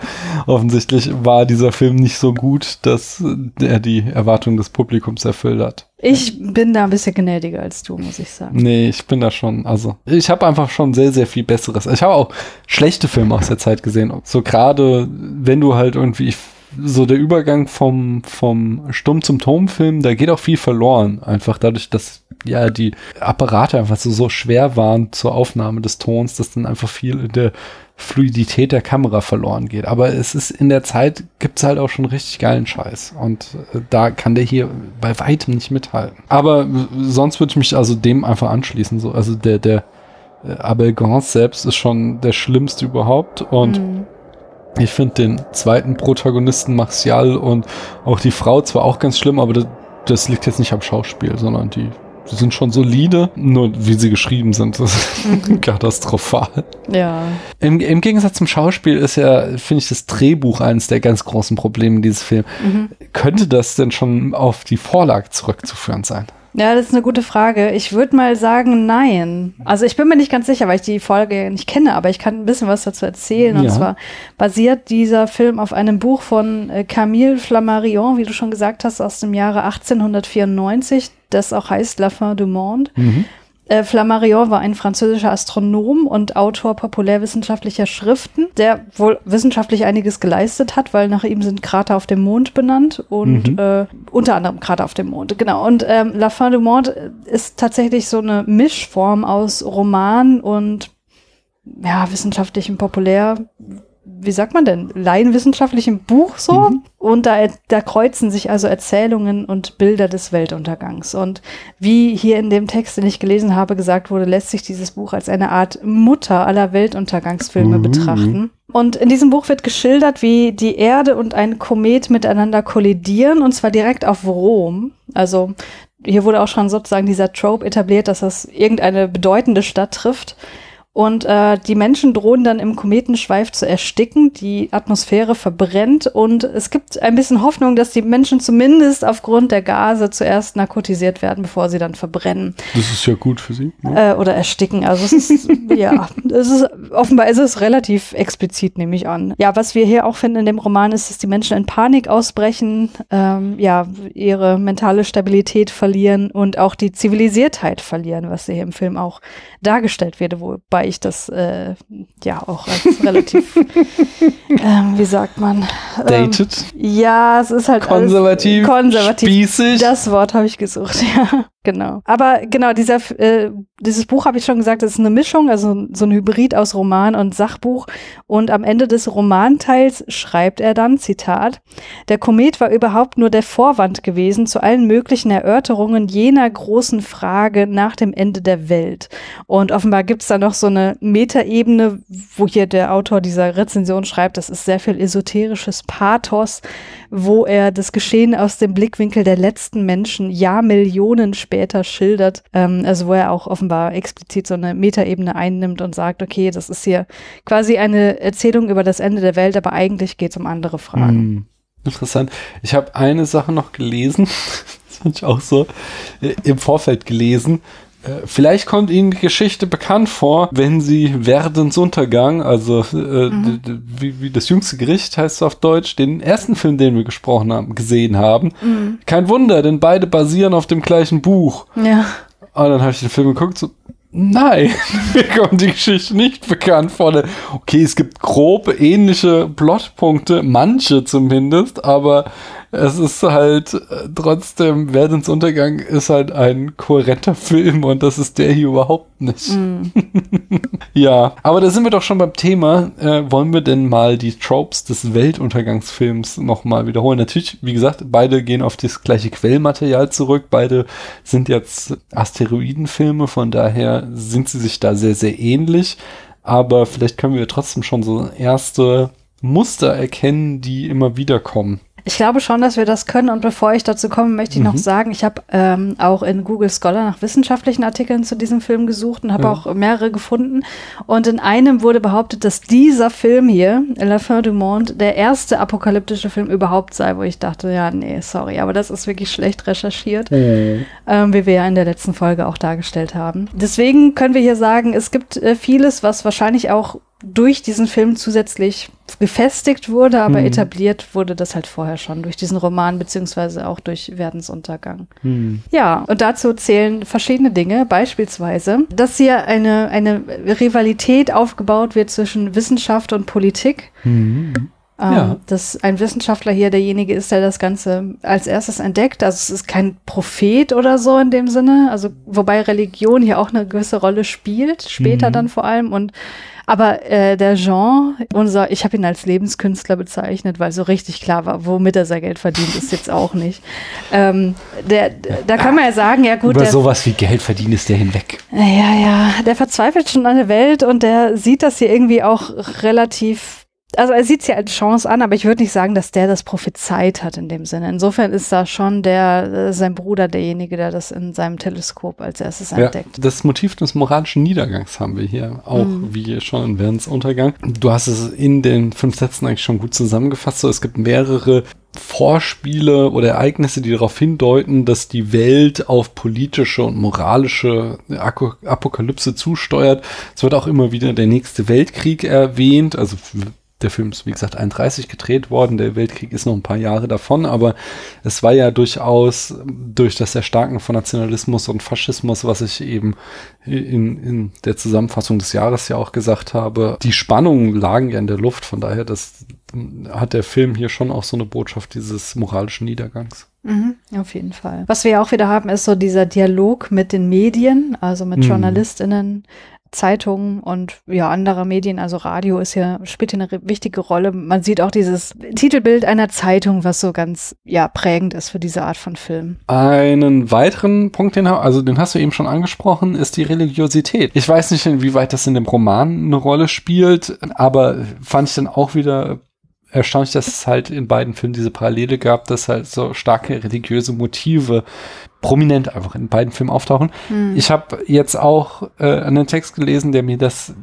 offensichtlich war dieser Film nicht so gut, dass er die Erwartungen des Publikums erfüllt hat. Ich bin da ein bisschen gnädiger als du, muss ich sagen. Nee, ich bin da schon, also ich habe einfach schon sehr, sehr viel Besseres. Ich habe auch schlechte Filme aus der Zeit gesehen. So gerade, wenn du halt irgendwie, so der Übergang vom, vom Stumm zum Tonfilm, da geht auch viel verloren. Einfach dadurch, dass ja die Apparate einfach so, so schwer waren zur Aufnahme des Tons, dass dann einfach viel in der Fluidität der Kamera verloren geht. Aber es ist in der Zeit gibt's halt auch schon richtig geilen Scheiß. Und äh, da kann der hier bei weitem nicht mithalten. Aber sonst würde ich mich also dem einfach anschließen. So, also der, der äh, Abel Gans selbst ist schon der schlimmste überhaupt. Und mhm. Ich finde den zweiten Protagonisten Martial und auch die Frau zwar auch ganz schlimm, aber das, das liegt jetzt nicht am Schauspiel, sondern die Sie sind schon solide, nur wie sie geschrieben sind, das ist mhm. katastrophal. Ja. Im, Im Gegensatz zum Schauspiel ist ja, finde ich, das Drehbuch eines der ganz großen Probleme dieses Films. Mhm. Könnte das denn schon auf die Vorlage zurückzuführen sein? Ja, das ist eine gute Frage. Ich würde mal sagen, nein. Also ich bin mir nicht ganz sicher, weil ich die Folge nicht kenne, aber ich kann ein bisschen was dazu erzählen. Und ja. zwar basiert dieser Film auf einem Buch von äh, Camille Flammarion, wie du schon gesagt hast, aus dem Jahre 1894, das auch heißt La fin du monde. Mhm. Äh, Flammarion war ein französischer Astronom und Autor populärwissenschaftlicher Schriften, der wohl wissenschaftlich einiges geleistet hat, weil nach ihm sind Krater auf dem Mond benannt und mhm. äh, unter anderem Krater auf dem Mond, genau. Und ähm, La Fin du Monde ist tatsächlich so eine Mischform aus Roman und ja, wissenschaftlichem Populär wie sagt man denn, laienwissenschaftlichem Buch so. Mhm. Und da, da kreuzen sich also Erzählungen und Bilder des Weltuntergangs. Und wie hier in dem Text, den ich gelesen habe, gesagt wurde, lässt sich dieses Buch als eine Art Mutter aller Weltuntergangsfilme mhm. betrachten. Und in diesem Buch wird geschildert, wie die Erde und ein Komet miteinander kollidieren, und zwar direkt auf Rom. Also hier wurde auch schon sozusagen dieser Trope etabliert, dass das irgendeine bedeutende Stadt trifft. Und äh, die Menschen drohen dann im Kometenschweif zu ersticken, die Atmosphäre verbrennt und es gibt ein bisschen Hoffnung, dass die Menschen zumindest aufgrund der Gase zuerst narkotisiert werden, bevor sie dann verbrennen. Das ist ja gut für sie. Ne? Äh, oder ersticken. Also es ist, ja, es ist, offenbar ist es relativ explizit, nehme ich an. Ja, was wir hier auch finden in dem Roman ist, dass die Menschen in Panik ausbrechen, ähm, ja, ihre mentale Stabilität verlieren und auch die Zivilisiertheit verlieren, was hier im Film auch dargestellt wird, wobei ich das äh, ja auch als relativ, ähm, wie sagt man? Ähm, Dated? Ja, es ist halt Konservativ? konservativ. Spießig? Das Wort habe ich gesucht, ja, genau. Aber genau, dieser, äh, dieses Buch habe ich schon gesagt, das ist eine Mischung, also so ein Hybrid aus Roman und Sachbuch. Und am Ende des Romanteils schreibt er dann, Zitat, der Komet war überhaupt nur der Vorwand gewesen zu allen möglichen Erörterungen jener großen Frage nach dem Ende der Welt. Und offenbar gibt es da noch so eine Metaebene, wo hier der Autor dieser Rezension schreibt, das ist sehr viel esoterisches Pathos, wo er das Geschehen aus dem Blickwinkel der letzten Menschen Jahrmillionen später schildert. Ähm, also wo er auch offenbar explizit so eine Metaebene einnimmt und sagt, okay, das ist hier quasi eine Erzählung über das Ende der Welt, aber eigentlich geht es um andere Fragen. Hm, interessant. Ich habe eine Sache noch gelesen, das fand ich auch so äh, im Vorfeld gelesen. Äh, Vielleicht kommt Ihnen die Geschichte bekannt vor, wenn Sie Werdensuntergang, also äh, Mhm. wie, wie das jüngste Gericht heißt es auf Deutsch, den ersten Film, den wir gesprochen haben, gesehen haben. Mhm. Kein Wunder, denn beide basieren auf dem gleichen Buch. Ja. Und dann habe ich den Film geguckt, so, nein, mir kommt die Geschichte nicht bekannt vor. Okay, es gibt grob ähnliche Plotpunkte, manche zumindest, aber es ist halt äh, trotzdem, Werdens Untergang ist halt ein kohärenter Film und das ist der hier überhaupt nicht. Mhm. Ja, aber da sind wir doch schon beim Thema. Äh, wollen wir denn mal die Tropes des Weltuntergangsfilms nochmal wiederholen? Natürlich, wie gesagt, beide gehen auf das gleiche Quellmaterial zurück. Beide sind jetzt Asteroidenfilme, von daher sind sie sich da sehr, sehr ähnlich. Aber vielleicht können wir trotzdem schon so erste Muster erkennen, die immer wieder kommen. Ich glaube schon, dass wir das können. Und bevor ich dazu komme, möchte ich noch Mhm. sagen, ich habe ähm, auch in Google Scholar nach wissenschaftlichen Artikeln zu diesem Film gesucht und habe Ja. auch mehrere gefunden. Und in einem wurde behauptet, dass dieser Film hier, La Fin du Monde, der erste apokalyptische Film überhaupt sei, wo ich dachte, ja, nee, sorry, aber das ist wirklich schlecht recherchiert, ähm, wie wir ja in der letzten Folge auch dargestellt haben. Deswegen können wir hier sagen, es gibt äh, vieles, was wahrscheinlich auch durch diesen Film zusätzlich gefestigt wurde, aber Mhm. etabliert wurde das halt vorher schon durch diesen Roman beziehungsweise auch durch Werdensuntergang. Hm. Ja, und dazu zählen verschiedene Dinge, beispielsweise, dass hier eine, eine Rivalität aufgebaut wird zwischen Wissenschaft und Politik. Hm. Ähm, Ja. Dass ein Wissenschaftler hier derjenige ist, der das Ganze als erstes entdeckt. Also es ist kein Prophet oder so in dem Sinne. Also wobei Religion hier auch eine gewisse Rolle spielt, später Mhm. dann vor allem. Und aber äh, der Jean, unser, ich habe ihn als Lebenskünstler bezeichnet, weil so richtig klar war, womit er sein Geld verdient, ist jetzt auch nicht. Ähm, der, da kann man ja sagen, ja gut, Über der, sowas wie Geld verdienen ist der hinweg. ja, ja, der verzweifelt schon an der Welt und der sieht das hier irgendwie auch relativ. Also er sieht es ja als Chance an, aber ich würde nicht sagen, dass der das prophezeit hat in dem Sinne. Insofern ist da schon der äh, sein Bruder derjenige, der das in seinem Teleskop als erstes Ja, entdeckt. das Motiv des moralischen Niedergangs haben wir hier auch, Mhm. wie schon in Werdens Untergang. Du hast es in den fünf Sätzen eigentlich schon gut zusammengefasst. So, es gibt mehrere Vorspiele oder Ereignisse, die darauf hindeuten, dass die Welt auf politische und moralische Apokalypse zusteuert. Es wird auch immer wieder der nächste Weltkrieg erwähnt. Also der Film ist, wie gesagt, 31 gedreht worden. Der Weltkrieg ist noch ein paar Jahre davon, aber es war ja durchaus durch das Erstarken von Nationalismus und Faschismus, was ich eben in, in der Zusammenfassung des Jahres ja auch gesagt habe, die Spannungen lagen ja in der Luft. Von daher, das hat der Film hier schon auch so eine Botschaft dieses moralischen Niedergangs. Mhm, auf jeden Fall. Was wir ja auch wieder haben, ist so dieser Dialog mit den Medien, also mit Mhm. JournalistInnen, Zeitungen und ja, andere Medien, also Radio ist ja, spielt hier eine wichtige Rolle. Man sieht auch dieses Titelbild einer Zeitung, was so ganz, ja, prägend ist für diese Art von Film. Einen weiteren Punkt, den, also den hast du eben schon angesprochen, ist die Religiosität. Ich weiß nicht, inwieweit das in dem Roman eine Rolle spielt, aber fand ich dann auch wieder erstaunlich, dass es halt in beiden Filmen diese Parallele gab, dass halt so starke religiöse Motive prominent einfach in beiden Filmen auftauchen. Hm. Ich habe jetzt auch äh, einen Text gelesen, der mir das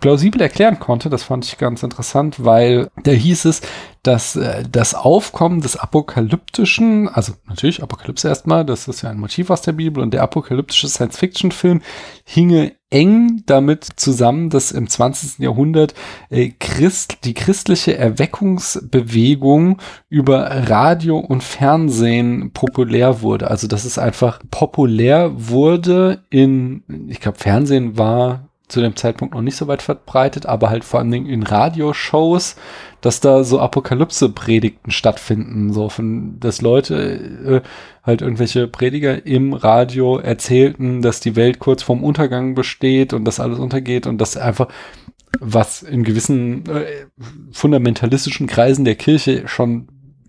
plausibel erklären konnte. Das fand ich ganz interessant, weil da hieß es, dass äh, das Aufkommen des Apokalyptischen, also natürlich Apokalypse erstmal, das ist ja ein Motiv aus der Bibel und der apokalyptische Science-Fiction-Film hinge eng damit zusammen, dass im 20. Jahrhundert äh, Christ, die christliche Erweckungsbewegung über Radio und Fernsehen populär wurde. Also dass es einfach populär wurde in, ich glaube, Fernsehen war zu dem Zeitpunkt noch nicht so weit verbreitet, aber halt vor allen Dingen in Radioshows, dass da so Apokalypse-Predigten stattfinden, so von, dass Leute äh, halt irgendwelche Prediger im Radio erzählten, dass die Welt kurz vorm Untergang besteht und dass alles untergeht und dass einfach was in gewissen äh, fundamentalistischen Kreisen der Kirche schon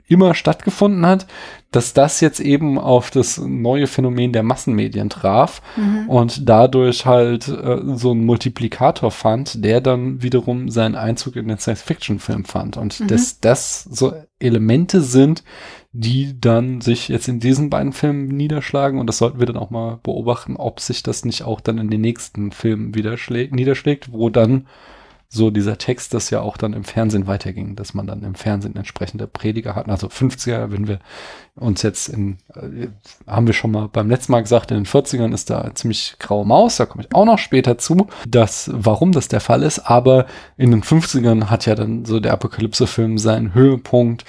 immer stattgefunden hat, dass das jetzt eben auf das neue Phänomen der Massenmedien traf mhm. und dadurch halt äh, so ein Multiplikator fand, der dann wiederum seinen Einzug in den Science-Fiction-Film fand und mhm. dass das so Elemente sind, die dann sich jetzt in diesen beiden Filmen niederschlagen und das sollten wir dann auch mal beobachten, ob sich das nicht auch dann in den nächsten Filmen niederschlägt, wo dann so dieser Text, das ja auch dann im Fernsehen weiterging, dass man dann im Fernsehen entsprechende Prediger hatten. Also 50er, wenn wir uns jetzt in, äh, haben wir schon mal beim letzten Mal gesagt, in den 40ern ist da ziemlich graue Maus, da komme ich auch noch später zu, dass, warum das der Fall ist, aber in den 50ern hat ja dann so der Apokalypse-Film seinen Höhepunkt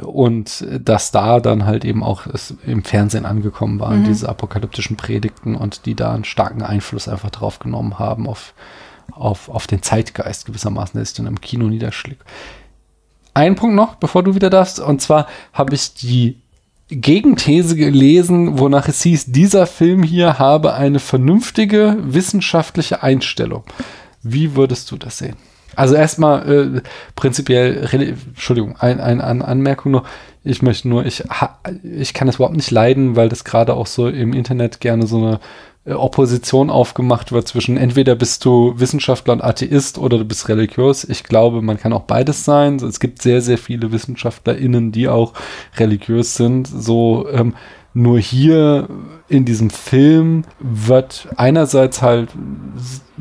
und dass da dann halt eben auch es im Fernsehen angekommen waren, mhm. diese apokalyptischen Predigten und die da einen starken Einfluss einfach drauf genommen haben auf auf, auf den Zeitgeist gewissermaßen, der sich dann im Kino niederschlägt. Ein Punkt noch, bevor du wieder darfst, und zwar habe ich die Gegenthese gelesen, wonach es hieß, dieser Film hier habe eine vernünftige wissenschaftliche Einstellung. Wie würdest du das sehen? Also erstmal äh, prinzipiell, Entschuldigung, ein, ein, eine Anmerkung noch. Ich möchte nur, ich, ich kann es überhaupt nicht leiden, weil das gerade auch so im Internet gerne so eine Opposition aufgemacht wird zwischen entweder bist du Wissenschaftler und Atheist oder du bist religiös. Ich glaube, man kann auch beides sein. Es gibt sehr, sehr viele WissenschaftlerInnen, die auch religiös sind. So, ähm, nur hier in diesem Film wird einerseits halt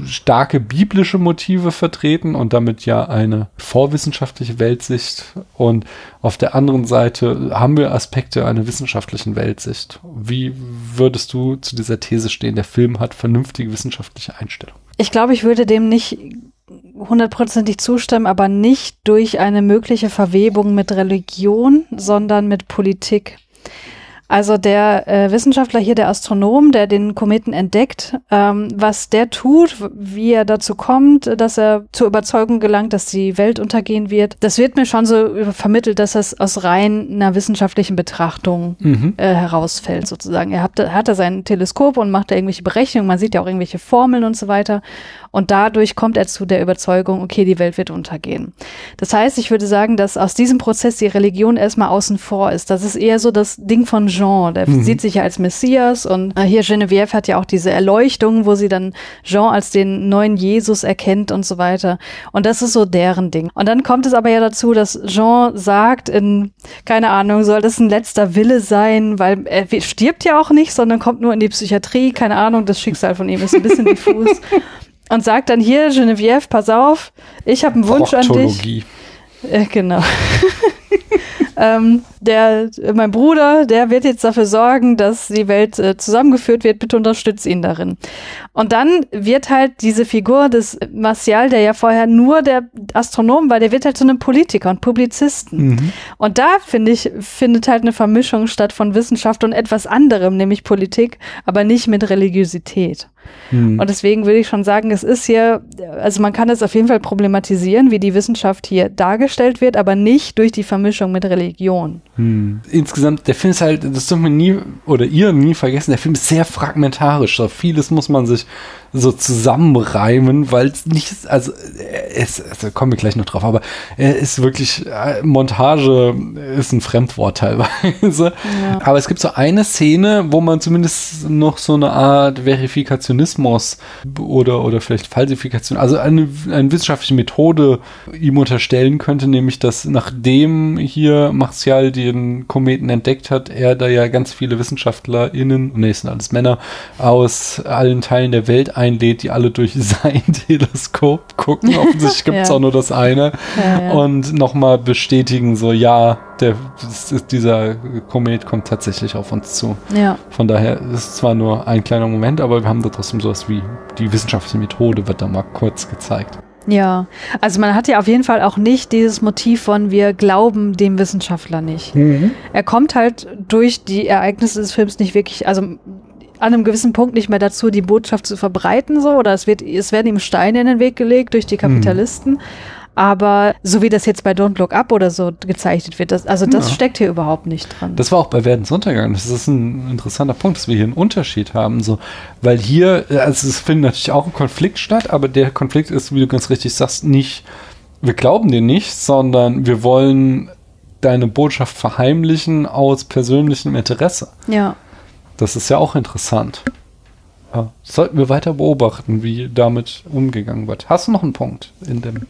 starke biblische Motive vertreten und damit ja eine vorwissenschaftliche Weltsicht und auf der anderen Seite haben wir Aspekte einer wissenschaftlichen Weltsicht. Wie würdest du zu dieser These stehen, der Film hat vernünftige wissenschaftliche Einstellung? Ich glaube, ich würde dem nicht hundertprozentig zustimmen, aber nicht durch eine mögliche Verwebung mit Religion, sondern mit Politik. Also der äh, Wissenschaftler hier, der Astronom, der den Kometen entdeckt, ähm, was der tut, wie er dazu kommt, dass er zur Überzeugung gelangt, dass die Welt untergehen wird, das wird mir schon so vermittelt, dass das aus rein einer wissenschaftlichen Betrachtung mhm. äh, herausfällt, sozusagen. Er hat, hat da sein Teleskop und macht da irgendwelche Berechnungen, man sieht ja auch irgendwelche Formeln und so weiter. Und dadurch kommt er zu der Überzeugung, okay, die Welt wird untergehen. Das heißt, ich würde sagen, dass aus diesem Prozess die Religion erstmal außen vor ist. Das ist eher so das Ding von Jean. Der mhm. sieht sich ja als Messias und äh, hier Geneviève hat ja auch diese Erleuchtung, wo sie dann Jean als den neuen Jesus erkennt und so weiter. Und das ist so deren Ding. Und dann kommt es aber ja dazu, dass Jean sagt in, keine Ahnung, soll das ein letzter Wille sein, weil er stirbt ja auch nicht, sondern kommt nur in die Psychiatrie. Keine Ahnung, das Schicksal von ihm ist ein bisschen diffus. Und sagt dann hier, Geneviève, pass auf, ich habe einen Wunsch an dich. Äh, genau. ähm, der, mein Bruder, der wird jetzt dafür sorgen, dass die Welt äh, zusammengeführt wird. Bitte unterstützt ihn darin. Und dann wird halt diese Figur des Martial, der ja vorher nur der Astronom war, der wird halt zu einem Politiker und Publizisten. Mhm. Und da finde ich, findet halt eine Vermischung statt von Wissenschaft und etwas anderem, nämlich Politik, aber nicht mit Religiosität. Mhm. Und deswegen würde ich schon sagen, es ist hier, also man kann es auf jeden Fall problematisieren, wie die Wissenschaft hier dargestellt wird, aber nicht durch die Vermischung mit Religion. Mhm. Insgesamt, der Film ist halt, das dürfen wir nie oder ihr nie vergessen, der Film ist sehr fragmentarisch. So vieles muss man sich so zusammenreimen, weil es nicht, also es, also kommen wir gleich noch drauf, aber er ist wirklich, äh, Montage ist ein Fremdwort teilweise. Ja. Aber es gibt so eine Szene, wo man zumindest noch so eine Art Verifikationismus oder, oder vielleicht Falsifikation, also eine, eine wissenschaftliche Methode ihm unterstellen könnte, nämlich, dass nachdem hier Martial den Kometen entdeckt hat, er da ja ganz viele WissenschaftlerInnen, nee, es sind alles Männer, aus allen Teilen der Welt einlädt, die alle durch sein Teleskop gucken. Offensichtlich gibt es ja. auch nur das eine. Ja, ja. Und nochmal bestätigen, so ja, der, ist, dieser Komet kommt tatsächlich auf uns zu. Ja. Von daher ist es zwar nur ein kleiner Moment, aber wir haben da trotzdem sowas wie die wissenschaftliche Methode wird da mal kurz gezeigt. Ja, also man hat ja auf jeden Fall auch nicht dieses Motiv von wir glauben dem Wissenschaftler nicht. Mhm. Er kommt halt durch die Ereignisse des Films nicht wirklich, also an einem gewissen Punkt nicht mehr dazu, die Botschaft zu verbreiten, so, oder es wird, es werden ihm Steine in den Weg gelegt durch die Kapitalisten. Aber so wie das jetzt bei Don't Look Up oder so gezeichnet wird, das, also das Ja. steckt hier überhaupt nicht dran. Das war auch bei Werdens Untergang. Das ist ein interessanter Punkt, dass wir hier einen Unterschied haben. So, weil hier, äh, also es findet natürlich auch ein Konflikt statt, aber der Konflikt ist, wie du ganz richtig sagst, nicht, wir glauben dir nicht, sondern wir wollen deine Botschaft verheimlichen aus persönlichem Interesse. ja. Das ist ja auch interessant. Ja, sollten wir weiter beobachten, wie damit umgegangen wird. Hast du noch einen Punkt in dem?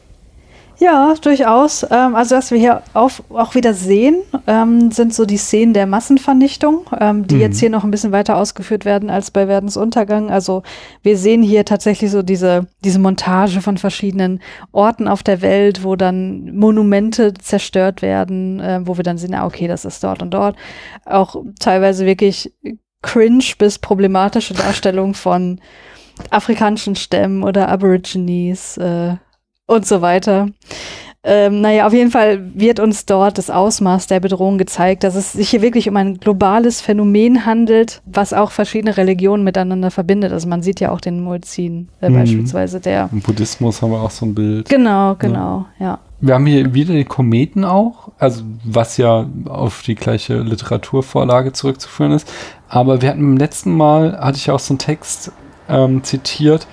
Ja, durchaus. Ähm, also was wir hier auf, auch wieder sehen, ähm, sind so die Szenen der Massenvernichtung, ähm, die Mhm. jetzt hier noch ein bisschen weiter ausgeführt werden als bei Werdens Untergang. Also wir sehen hier tatsächlich so diese, diese Montage von verschiedenen Orten auf der Welt, wo dann Monumente zerstört werden, äh, wo wir dann sehen, ah, okay, das ist dort und dort. Auch teilweise wirklich cringe bis problematische Darstellung von afrikanischen Stämmen oder Aborigines äh, und so weiter. Ähm, naja, auf jeden Fall wird uns dort das Ausmaß der Bedrohung gezeigt, dass es sich hier wirklich um ein globales Phänomen handelt, was auch verschiedene Religionen miteinander verbindet. Also man sieht ja auch den Muezzin äh, Mhm. beispielsweise, der. Im Buddhismus haben wir auch so ein Bild. Genau, genau, ja. Wir haben hier wieder den Kometen auch, also was ja auf die gleiche Literaturvorlage zurückzuführen ist. Aber wir hatten beim letzten Mal, hatte ich auch so einen Text ähm, zitiert,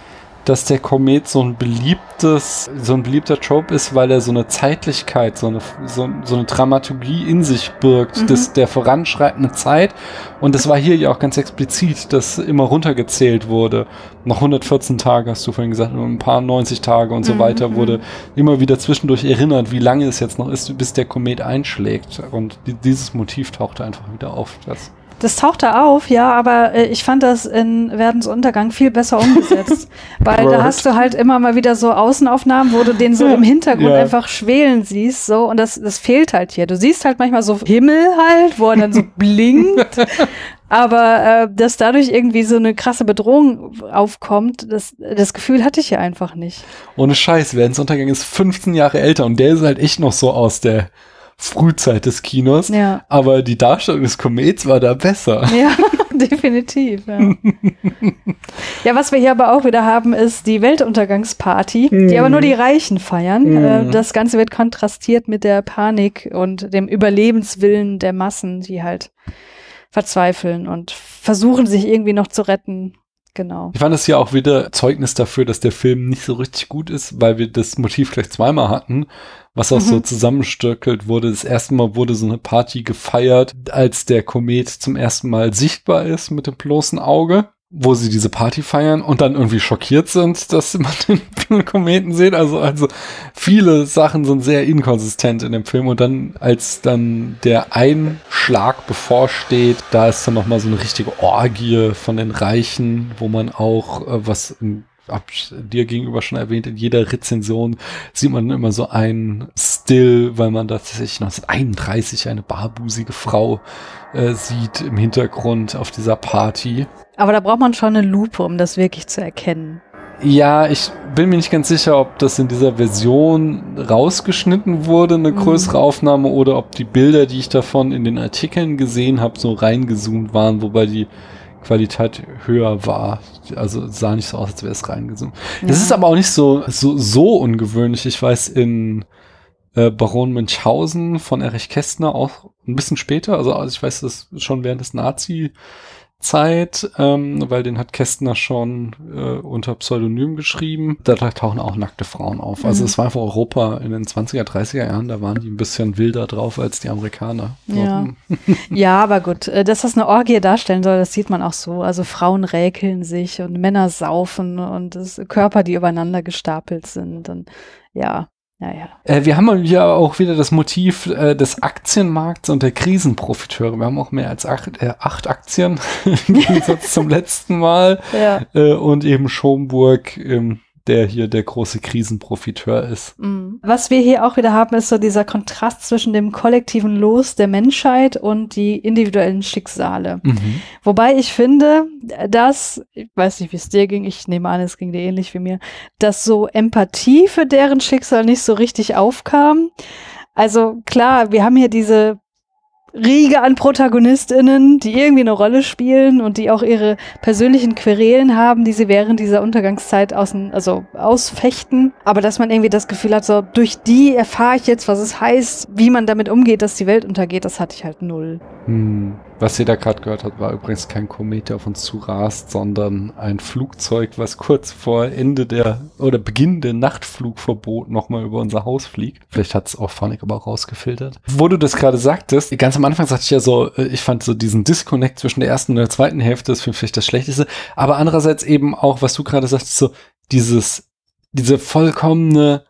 dass der Komet so ein beliebtes, so ein beliebter Trope ist, weil er so eine Zeitlichkeit, so eine, so, so eine Dramaturgie in sich birgt, Mhm. des, der voranschreitenden Zeit. Und das war hier ja auch ganz explizit, dass immer runtergezählt wurde. Noch 114 Tage, hast du vorhin gesagt, nur ein paar 90 Tage und so Mhm, weiter, mhm. wurde immer wieder zwischendurch erinnert, wie lange es jetzt noch ist, bis der Komet einschlägt. Und die, dieses Motiv tauchte einfach wieder auf. Das, Das taucht da auf, ja, aber äh, ich fand das in Werdens Untergang viel besser umgesetzt. weil Word. da hast du halt immer mal wieder so Außenaufnahmen, wo du den so im Hintergrund Ja. einfach schwelen siehst, so, und das, das fehlt halt hier. Du siehst halt manchmal so Himmel halt, wo er dann so blinkt. Aber äh, dass dadurch irgendwie so eine krasse Bedrohung aufkommt, das, das Gefühl hatte ich hier einfach nicht. ohne Scheiß, Werdens Untergang ist 15 Jahre älter und der ist halt echt noch so aus der Frühzeit des Kinos. Ja. Aber die Darstellung des Komets war da besser. Ja, definitiv. Ja. ja, was wir hier aber auch wieder haben, ist die Weltuntergangsparty, die aber nur die Reichen feiern. Mhm. Äh, Das Ganze wird kontrastiert mit der Panik und dem Überlebenswillen der Massen, die halt verzweifeln und versuchen, sich irgendwie noch zu retten. Genau. Ich fand es ja auch wieder Zeugnis dafür, dass der Film nicht so richtig gut ist, weil wir das Motiv gleich zweimal hatten, was auch Mhm. so zusammenstöckelt wurde. Das erste Mal wurde so eine Party gefeiert, als der Komet zum ersten Mal sichtbar ist mit dem bloßen Auge, wo sie diese Party feiern und dann irgendwie schockiert sind, dass man den Kometen sieht. Also, also viele Sachen sind sehr inkonsistent in dem Film und dann, als dann der Einschlag bevorsteht, da ist dann nochmal so eine richtige Orgie von den Reichen, wo man auch, äh, was im hab ich dir gegenüber schon erwähnt, in jeder Rezension sieht man immer so ein Still, weil man tatsächlich 1931 eine barbusige Frau äh, sieht im Hintergrund auf dieser Party. Aber da braucht man schon eine Lupe, um das wirklich zu erkennen. Ja, ich bin mir nicht ganz sicher, ob das in dieser Version rausgeschnitten wurde, eine Mhm. größere Aufnahme, oder ob die Bilder, die ich davon in den Artikeln gesehen habe, so reingezoomt waren, wobei die Qualität höher war. Also sah nicht so aus, als wäre es reingezoomt. Das Ja. ist aber auch nicht so, so, so ungewöhnlich. Ich weiß, in äh, Baron Münchhausen von Erich Kästner auch ein bisschen später, also, also ich weiß das schon während des Nazi Zeit, ähm, weil den hat Kästner schon äh, unter Pseudonym geschrieben. Da tauchen auch nackte Frauen auf. Also Mhm. es war einfach Europa in den 20er, 30er Jahren, da waren die ein bisschen wilder drauf als die Amerikaner. Ja. Ja, aber gut, äh, dass das eine Orgie darstellen soll, das sieht man auch so. Also Frauen räkeln sich und Männer saufen und es, Körper, die übereinander gestapelt sind. Und ja, ja, ja. Äh, wir haben hier auch wieder das Motiv äh, des Aktienmarkts und der Krisenprofiteure. Wir haben auch mehr als acht, äh, acht Aktien im Gegensatz zum letzten Mal. Ja. Äh, und eben Schomburg, ähm, der hier der große Krisenprofiteur ist. Mhm. Was wir hier auch wieder haben, ist so dieser Kontrast zwischen dem kollektiven Los der Menschheit und die individuellen Schicksale. Mhm. Wobei ich finde, dass, ich weiß nicht, wie es dir ging, ich nehme an, es ging dir ähnlich wie mir, dass so Empathie für deren Schicksal nicht so richtig aufkam. Also klar, wir haben hier diese Riege an ProtagonistInnen, die irgendwie eine Rolle spielen und die auch ihre persönlichen Querelen haben, die sie während dieser Untergangszeit außen, also ausfechten. Aber dass man irgendwie das Gefühl hat, so durch die erfahre ich jetzt, was es heißt, wie man damit umgeht, dass die Welt untergeht, das hatte ich halt null. Hm. Was ihr da gerade gehört habt, war übrigens kein Komet, der auf uns zurast, sondern ein Flugzeug, was kurz vor Ende der oder Beginn der Nachtflugverbot nochmal über unser Haus fliegt. Vielleicht hat es auch Phonic aber auch rausgefiltert. Wo du das gerade sagtest, ganz am Anfang sagte ich ja so, äh, ich fand so diesen Disconnect zwischen der ersten und der zweiten Hälfte das vielleicht das Schlechteste, aber andererseits eben auch, was du gerade sagst, so dieses, diese vollkommene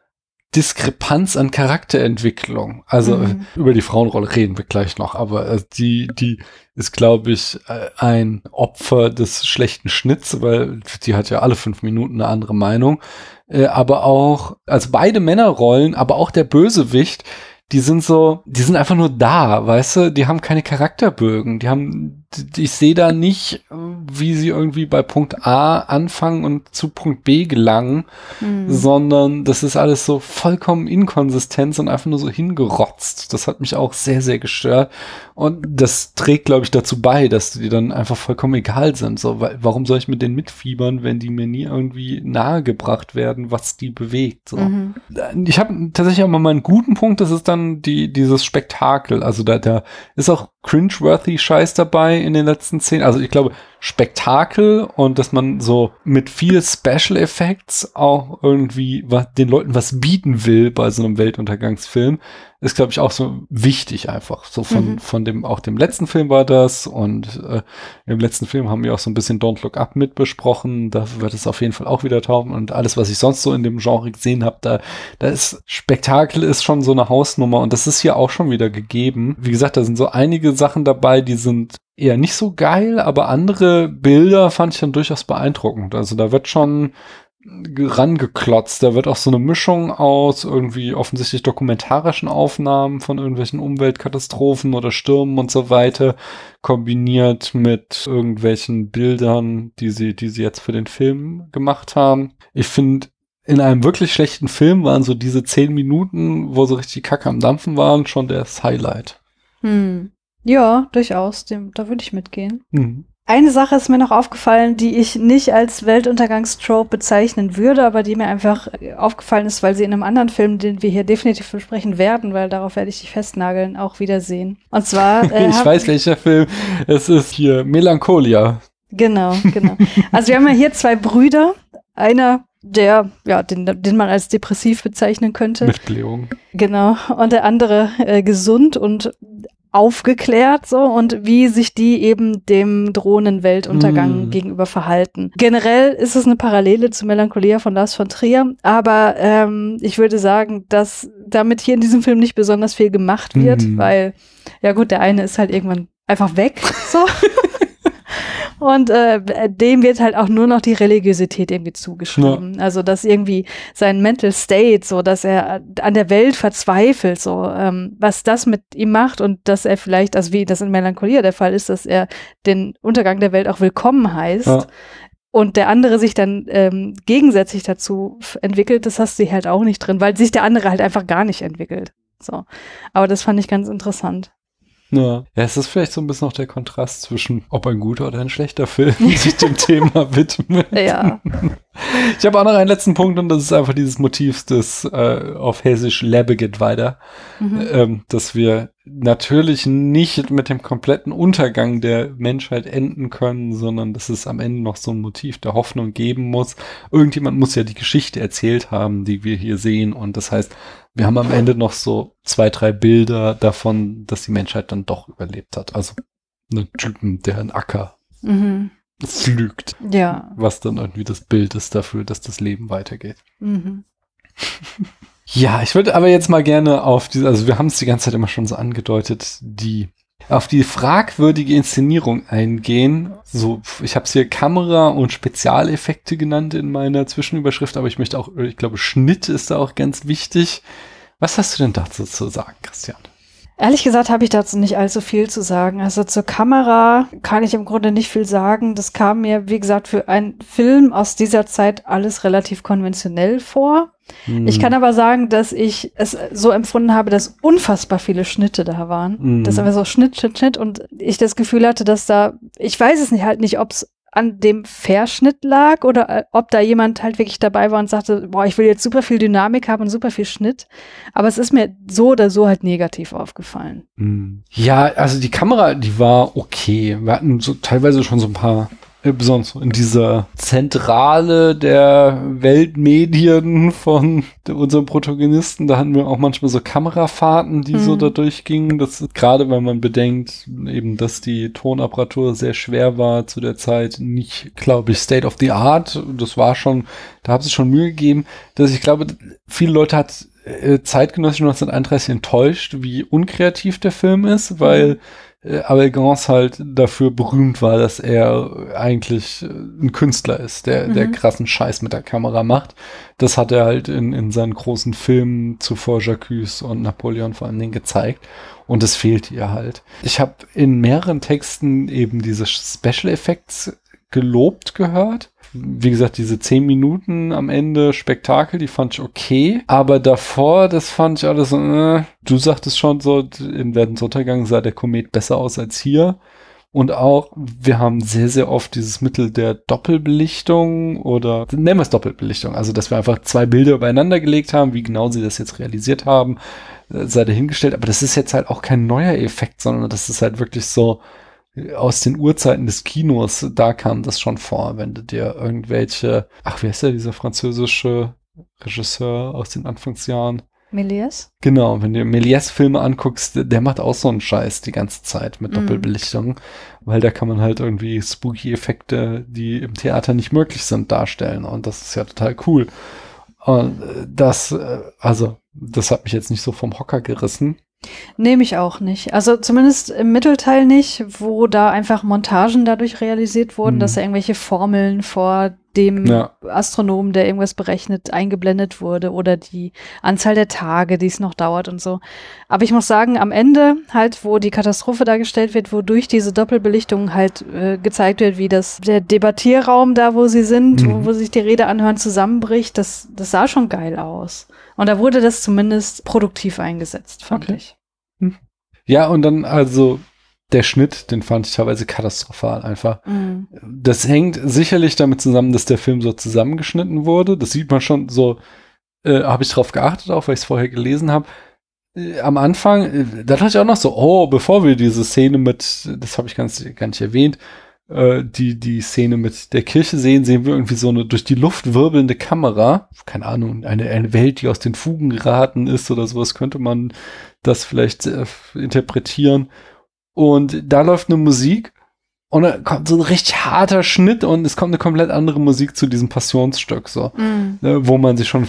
Diskrepanz an Charakterentwicklung. Also mhm. über die Frauenrolle reden wir gleich noch, aber äh, die, die ist, glaube ich, äh, ein Opfer des schlechten Schnitts, weil die hat ja alle fünf Minuten eine andere Meinung. Äh, aber auch, also beide Männerrollen, aber auch der Bösewicht, die sind so, die sind einfach nur da, weißt du, die haben keine Charakterbögen, die haben, ich sehe da nicht, wie sie irgendwie bei Punkt A anfangen und zu Punkt B gelangen, mhm. sondern das ist alles so vollkommen inkonsistent und einfach nur so hingerotzt. Das hat mich auch sehr, sehr gestört. Und das trägt, glaube ich, dazu bei, dass die dann einfach vollkommen egal sind. So, weil, warum soll ich mit denen mitfiebern, wenn die mir nie irgendwie nahegebracht werden, was die bewegt? So. Mhm. Ich habe tatsächlich auch mal einen guten Punkt, das ist dann die, dieses Spektakel. Also da, da ist auch cringeworthy Scheiß dabei in den letzten Szenen. Also ich glaube, Spektakel und dass man so mit viel Special Effects auch irgendwie was, den Leuten was bieten will bei so einem Weltuntergangsfilm, ist, glaube ich, auch so wichtig einfach. So von, mhm. von dem, auch dem letzten Film war das und äh, im letzten Film haben wir auch so ein bisschen Don't Look Up mit besprochen. Da wird es auf jeden Fall auch wieder tauchen und alles, was ich sonst so in dem Genre gesehen habe, da, da ist Spektakel ist schon so eine Hausnummer und das ist hier auch schon wieder gegeben. Wie gesagt, da sind so einige Sachen dabei, die sind eher nicht so geil, aber andere Bilder fand ich dann durchaus beeindruckend. Also da wird schon rangeklotzt. Da wird auch so eine Mischung aus irgendwie offensichtlich dokumentarischen Aufnahmen von irgendwelchen Umweltkatastrophen oder Stürmen und so weiter kombiniert mit irgendwelchen Bildern, die sie, die sie jetzt für den Film gemacht haben. Ich finde, in einem wirklich schlechten Film waren so diese zehn Minuten, wo so richtig Kacke am Dampfen waren, schon das Highlight. Hm. Ja, durchaus. Dem, da würde ich mitgehen. Mhm. Eine Sache ist mir noch aufgefallen, die ich nicht als Weltuntergangstrope bezeichnen würde, aber die mir einfach aufgefallen ist, weil sie in einem anderen Film, den wir hier definitiv besprechen werden, weil darauf werde ich dich festnageln, auch wiedersehen. Und zwar. Äh, ich weiß welcher Film. Es ist hier Melancholia. Genau, genau. Also wir haben ja hier zwei Brüder. Einer der, ja, den, den man als depressiv bezeichnen könnte. Mit Blähung. Genau. Und der andere äh, gesund und aufgeklärt so und wie sich die eben dem drohenden Weltuntergang mm. gegenüber verhalten. Generell ist es eine Parallele zu Melancholia von Lars von Trier, aber ähm, ich würde sagen, dass damit hier in diesem Film nicht besonders viel gemacht wird, mm. weil ja gut, der eine ist halt irgendwann einfach weg so. Und äh, dem wird halt auch nur noch die Religiosität irgendwie zugeschrieben. Ja. Also dass irgendwie sein Mental State, so dass er an der Welt verzweifelt, so ähm, was das mit ihm macht und dass er vielleicht, also wie das in Melancholia der Fall ist, dass er den Untergang der Welt auch willkommen heißt. Ja. Und der andere sich dann ähm, gegensätzlich dazu entwickelt, das hast du halt auch nicht drin, weil sich der andere halt einfach gar nicht entwickelt. So. Aber das fand ich ganz interessant. Ja. ja, es ist vielleicht so ein bisschen noch der Kontrast zwischen, ob ein guter oder ein schlechter Film sich dem Thema widmet. Ja. Ich habe auch noch einen letzten Punkt und das ist einfach dieses Motiv des äh, auf Hessisch Lebeget weiter, mhm. ähm, dass wir natürlich nicht mit dem kompletten Untergang der Menschheit enden können, sondern dass es am Ende noch so ein Motiv der Hoffnung geben muss. Irgendjemand muss ja die Geschichte erzählt haben, die wir hier sehen und das heißt, wir haben am Ende noch so zwei, drei Bilder davon, dass die Menschheit dann doch überlebt hat. Also einen Typen, der einen Acker mhm. pflügt. Ja. Was dann irgendwie das Bild ist dafür, dass das Leben weitergeht. Mhm. ja, ich würde aber jetzt mal gerne auf diese, also wir haben es die ganze Zeit immer schon so angedeutet, die auf die fragwürdige Inszenierung eingehen. So, ich habe es hier Kamera und Spezialeffekte genannt in meiner Zwischenüberschrift, aber ich möchte auch, ich glaube, Schnitt ist da auch ganz wichtig. Was hast du denn dazu zu sagen, Christian? Ehrlich gesagt habe ich dazu nicht allzu viel zu sagen. Also zur Kamera kann ich im Grunde nicht viel sagen. Das kam mir, wie gesagt, für einen Film aus dieser Zeit alles relativ konventionell vor. Hm. Ich kann aber sagen, dass ich es so empfunden habe, dass unfassbar viele Schnitte da waren. Mhm. Das einfach so Schnitt, Schnitt, Schnitt und ich das Gefühl hatte, dass da, ich weiß es nicht halt nicht, ob es an dem Verschnitt lag oder äh, ob da jemand halt wirklich dabei war und sagte, boah, ich will jetzt super viel Dynamik haben und super viel Schnitt. Aber es ist mir so oder so halt negativ aufgefallen. Hm. Ja, also die Kamera, die war okay. Wir hatten so teilweise schon so ein paar, besonders in dieser Zentrale der Weltmedien von unserem Protagonisten, da hatten wir auch manchmal so Kamerafahrten, die so Mhm. da durchgingen. Das ist gerade, wenn man bedenkt, eben, dass die Tonapparatur sehr schwer war zu der Zeit, nicht, glaube ich, State of the Art. Das war schon, da haben sie schon Mühe gegeben, dass ich glaube, viele Leute hat äh, Zeitgenössische 1931 enttäuscht, wie unkreativ der Film ist, weil äh, Abel Gance halt dafür berühmt war, dass er eigentlich äh, ein Künstler ist, der, der Mhm. krassen Scheiß mit der Kamera macht. Das hat er halt in, in seinen großen Filmen zuvor Jacques und Napoleon vor allen Dingen gezeigt. Und das fehlt ihr halt. Ich habe in mehreren Texten eben diese Special Effects gelobt gehört. Wie gesagt, diese zehn Minuten am Ende Spektakel, die fand ich okay. Aber davor, das fand ich alles äh, du sagtest schon so, in Werdens Untergang sah der Komet besser aus als hier. Und auch, wir haben sehr, sehr oft dieses Mittel der Doppelbelichtung oder nennen wir es Doppelbelichtung. Also, dass wir einfach zwei Bilder übereinander gelegt haben, wie genau sie das jetzt realisiert haben, äh, sei dahingestellt. Aber das ist jetzt halt auch kein neuer Effekt, sondern das ist halt wirklich so, aus den Urzeiten des Kinos, da kam das schon vor, wenn du dir irgendwelche, ach, wie heißt der, dieser französische Regisseur aus den Anfangsjahren? Méliès? Genau, wenn du Méliès-Filme anguckst, der- macht auch so einen Scheiß die ganze Zeit mit Mhm. Doppelbelichtung, weil da kann man halt irgendwie Spooky-Effekte, die im Theater nicht möglich sind, darstellen und das ist ja total cool. Und äh, das, äh, also, das hat mich jetzt nicht so vom Hocker gerissen. Nehme ich auch nicht. Also zumindest im Mittelteil nicht, wo da einfach Montagen dadurch realisiert wurden, Mhm. dass da irgendwelche Formeln vor dem Ja. Astronomen, der irgendwas berechnet, eingeblendet wurde oder die Anzahl der Tage, die es noch dauert und so. Aber ich muss sagen, am Ende halt, wo die Katastrophe dargestellt wird, wo durch diese Doppelbelichtung halt äh, gezeigt wird, wie das der Debattierraum da, wo sie sind, Mhm. wo, wo sich die Rede anhören, zusammenbricht, das, das sah schon geil aus. Und da wurde das zumindest produktiv eingesetzt, fand Okay. ich. Ja, und dann also der Schnitt, den fand ich teilweise katastrophal einfach. Mhm. Das hängt sicherlich damit zusammen, dass der Film so zusammengeschnitten wurde. Das sieht man schon so, äh, habe ich drauf geachtet, auch weil ich es vorher gelesen habe. Äh, am Anfang, äh, da dachte ich auch noch so, oh, bevor wir diese Szene mit, das habe ich ganz gar nicht erwähnt, äh, die, die Szene mit der Kirche sehen, sehen wir irgendwie so eine durch die Luft wirbelnde Kamera. Keine Ahnung, eine, eine Welt, die aus den Fugen geraten ist oder sowas, könnte man das vielleicht äh, interpretieren. Und da läuft eine Musik und dann kommt so ein richtig harter Schnitt und es kommt eine komplett andere Musik zu diesem Passionsstück, so, Mhm. ne, wo man sich schon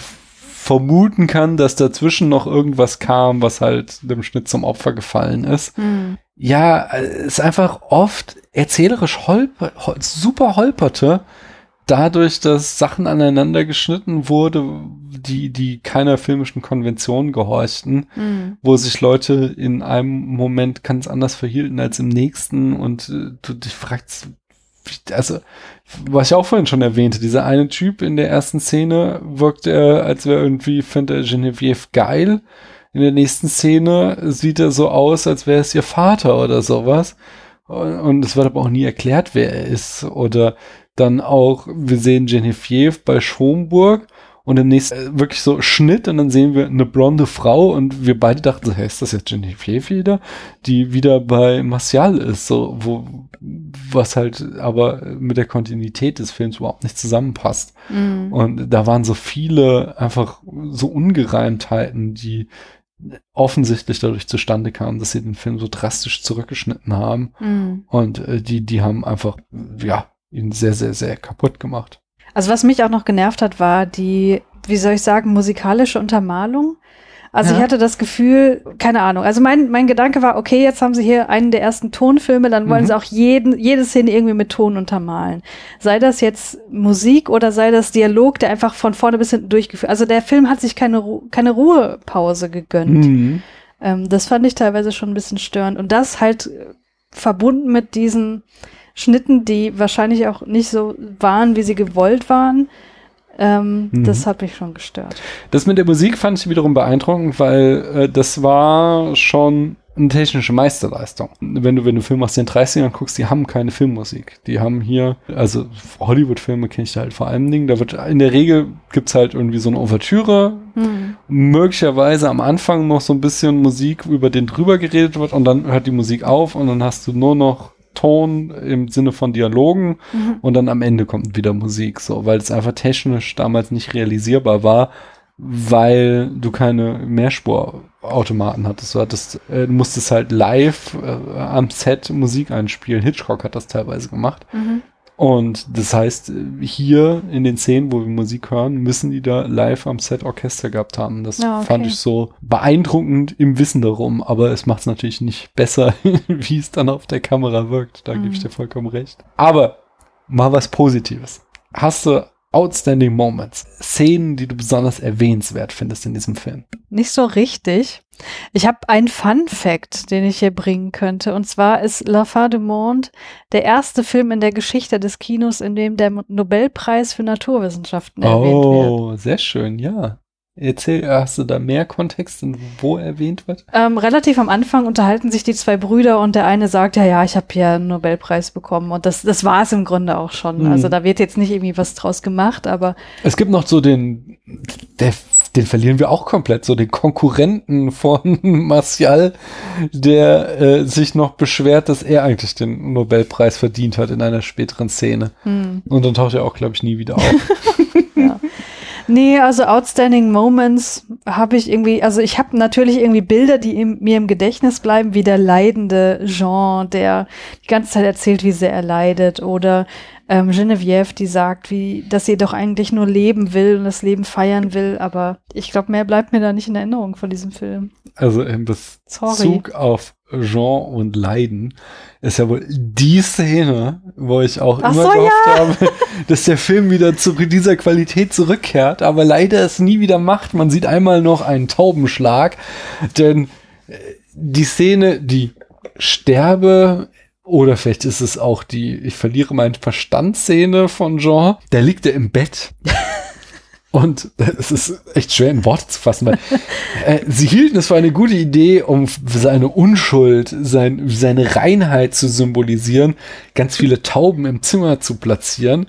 vermuten kann, dass dazwischen noch irgendwas kam, was halt dem Schnitt zum Opfer gefallen ist. Mhm. Ja, äh, es ist einfach oft erzählerisch holper, hol, super holperte, dadurch, dass Sachen aneinander geschnitten wurde, die, die keiner filmischen Konvention gehorchten Mhm. wo sich Leute in einem Moment ganz anders verhielten als im nächsten und äh, du dich fragst, also was ich auch vorhin schon erwähnte, dieser eine Typ in der ersten Szene wirkt er, als wäre irgendwie, findet er Genevieve geil. In der nächsten Szene sieht er so aus, als wäre es ihr Vater oder sowas. Und und es wird aber auch nie erklärt, wer er ist. Oder dann auch, wir sehen Genevieve bei Schomburg und im nächsten äh, wirklich so Schnitt und dann sehen wir eine blonde Frau und wir beide dachten so, hey, ist das jetzt Genevieve wieder? Die wieder bei Martial ist, so, wo, was halt aber mit der Kontinuität des Films überhaupt nicht zusammenpasst. Mhm. Und da waren so viele einfach so Ungereimtheiten, die offensichtlich dadurch zustande kamen, dass sie den Film so drastisch zurückgeschnitten haben. Mhm. Und äh, die, die haben einfach, ja, ihn sehr, sehr, sehr kaputt gemacht. Also was mich auch noch genervt hat, war die, wie soll ich sagen, musikalische Untermalung. Also Ja. ich hatte das Gefühl, keine Ahnung. Also mein, mein Gedanke war, okay, jetzt haben sie hier einen der ersten Tonfilme, dann wollen Mhm. sie auch jeden, jede Szene irgendwie mit Ton untermalen. Sei das jetzt Musik oder sei das Dialog, der einfach von vorne bis hinten durchgeführt. Also der Film hat sich keine, Ru keine Ruhepause gegönnt. Mhm. Ähm, das fand ich teilweise schon ein bisschen störend. Und das halt äh, verbunden mit diesen Schnitten, die wahrscheinlich auch nicht so waren, wie sie gewollt waren. Ähm, Mhm. Das hat mich schon gestört. Das mit der Musik fand ich wiederum beeindruckend, weil äh, das war schon eine technische Meisterleistung. Wenn du, wenn du Filme aus den 30ern guckst, die haben keine Filmmusik. Die haben hier, also Hollywood-Filme kenne ich da halt vor allen Dingen, da wird in der Regel gibt's halt irgendwie so eine Ouvertüre, Hm. möglicherweise am Anfang noch so ein bisschen Musik, über den drüber geredet wird und dann hört die Musik auf und dann hast du nur noch Ton im Sinne von Dialogen Mhm. und dann am Ende kommt wieder Musik, so, weil es einfach technisch damals nicht realisierbar war, weil du keine Mehrspurautomaten hattest. Du hattest, äh, du musstest halt live äh, am Set Musik einspielen. Hitchcock hat das teilweise gemacht. Mhm. Und das heißt, hier in den Szenen, wo wir Musik hören, müssen die da live am Set Orchester gehabt haben. Das Ja, okay. fand ich so beeindruckend im Wissen darum, aber es macht es natürlich nicht besser, wie es dann auf der Kamera wirkt. Da gebe ich Mhm. dir vollkommen recht. Aber mal was Positives. Hast du outstanding Moments, Szenen, die du besonders erwähnenswert findest in diesem Film? Nicht so richtig. Ich habe einen Fun Fact, den ich hier bringen könnte. Und zwar ist La Fin du Monde der erste Film in der Geschichte des Kinos, in dem der Nobelpreis für Naturwissenschaften erwähnt wird. Oh, sehr schön, ja. Erzähl, hast du da mehr Kontext und wo erwähnt wird? Ähm, relativ am Anfang unterhalten sich die zwei Brüder und der eine sagt, ja, ja, ich habe hier einen Nobelpreis bekommen. Und das, das war es im Grunde auch schon. Mhm. Also da wird jetzt nicht irgendwie was draus gemacht, aber Es gibt noch so den, der, den verlieren wir auch komplett, so den Konkurrenten von Martial, der äh, sich noch beschwert, dass er eigentlich den Nobelpreis verdient hat in einer späteren Szene. hm. Und dann taucht er auch, glaube ich, nie wieder auf. Nee, also Outstanding Moments habe ich irgendwie, also ich habe natürlich irgendwie Bilder, die im, mir im Gedächtnis bleiben, wie der leidende Jean, der die ganze Zeit erzählt, wie sehr er leidet, oder ähm, Geneviève, die sagt, wie, dass sie doch eigentlich nur leben will und das Leben feiern will, aber ich glaube, mehr bleibt mir da nicht in Erinnerung von diesem Film. Also im Sorry. Bezug auf Jean und Leiden ist ja wohl die Szene, wo ich auch Ach immer so, gehofft habe, dass der Film wieder zu dieser Qualität zurückkehrt, aber leider es nie wieder macht. Man sieht einmal noch einen Taubenschlag, denn äh, die Szene, die Sterbe oder vielleicht ist es auch die Ich verliere meinen Verstand Szene von Jean, da liegt er im Bett. Und es ist echt schwer in Worte zu fassen, weil äh, sie hielten es für eine gute Idee, um seine Unschuld, sein, seine Reinheit zu symbolisieren, ganz viele Tauben im Zimmer zu platzieren,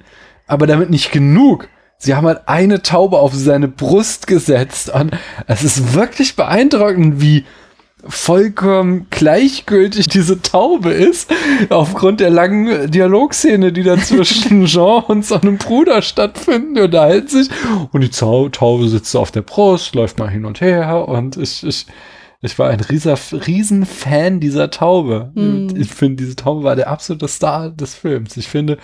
aber damit nicht genug. Sie haben halt eine Taube auf seine Brust gesetzt und es ist wirklich beeindruckend, wie vollkommen gleichgültig diese Taube ist, aufgrund der langen Dialogszene, die da zwischen Jean und seinem Bruder stattfinden, unterhalten sich und die Taube sitzt auf der Brust, läuft mal hin und her und ich, ich, ich war ein rieser, riesen Fan dieser Taube. Hm. Ich finde, diese Taube war der absolute Star des Films. Ich finde,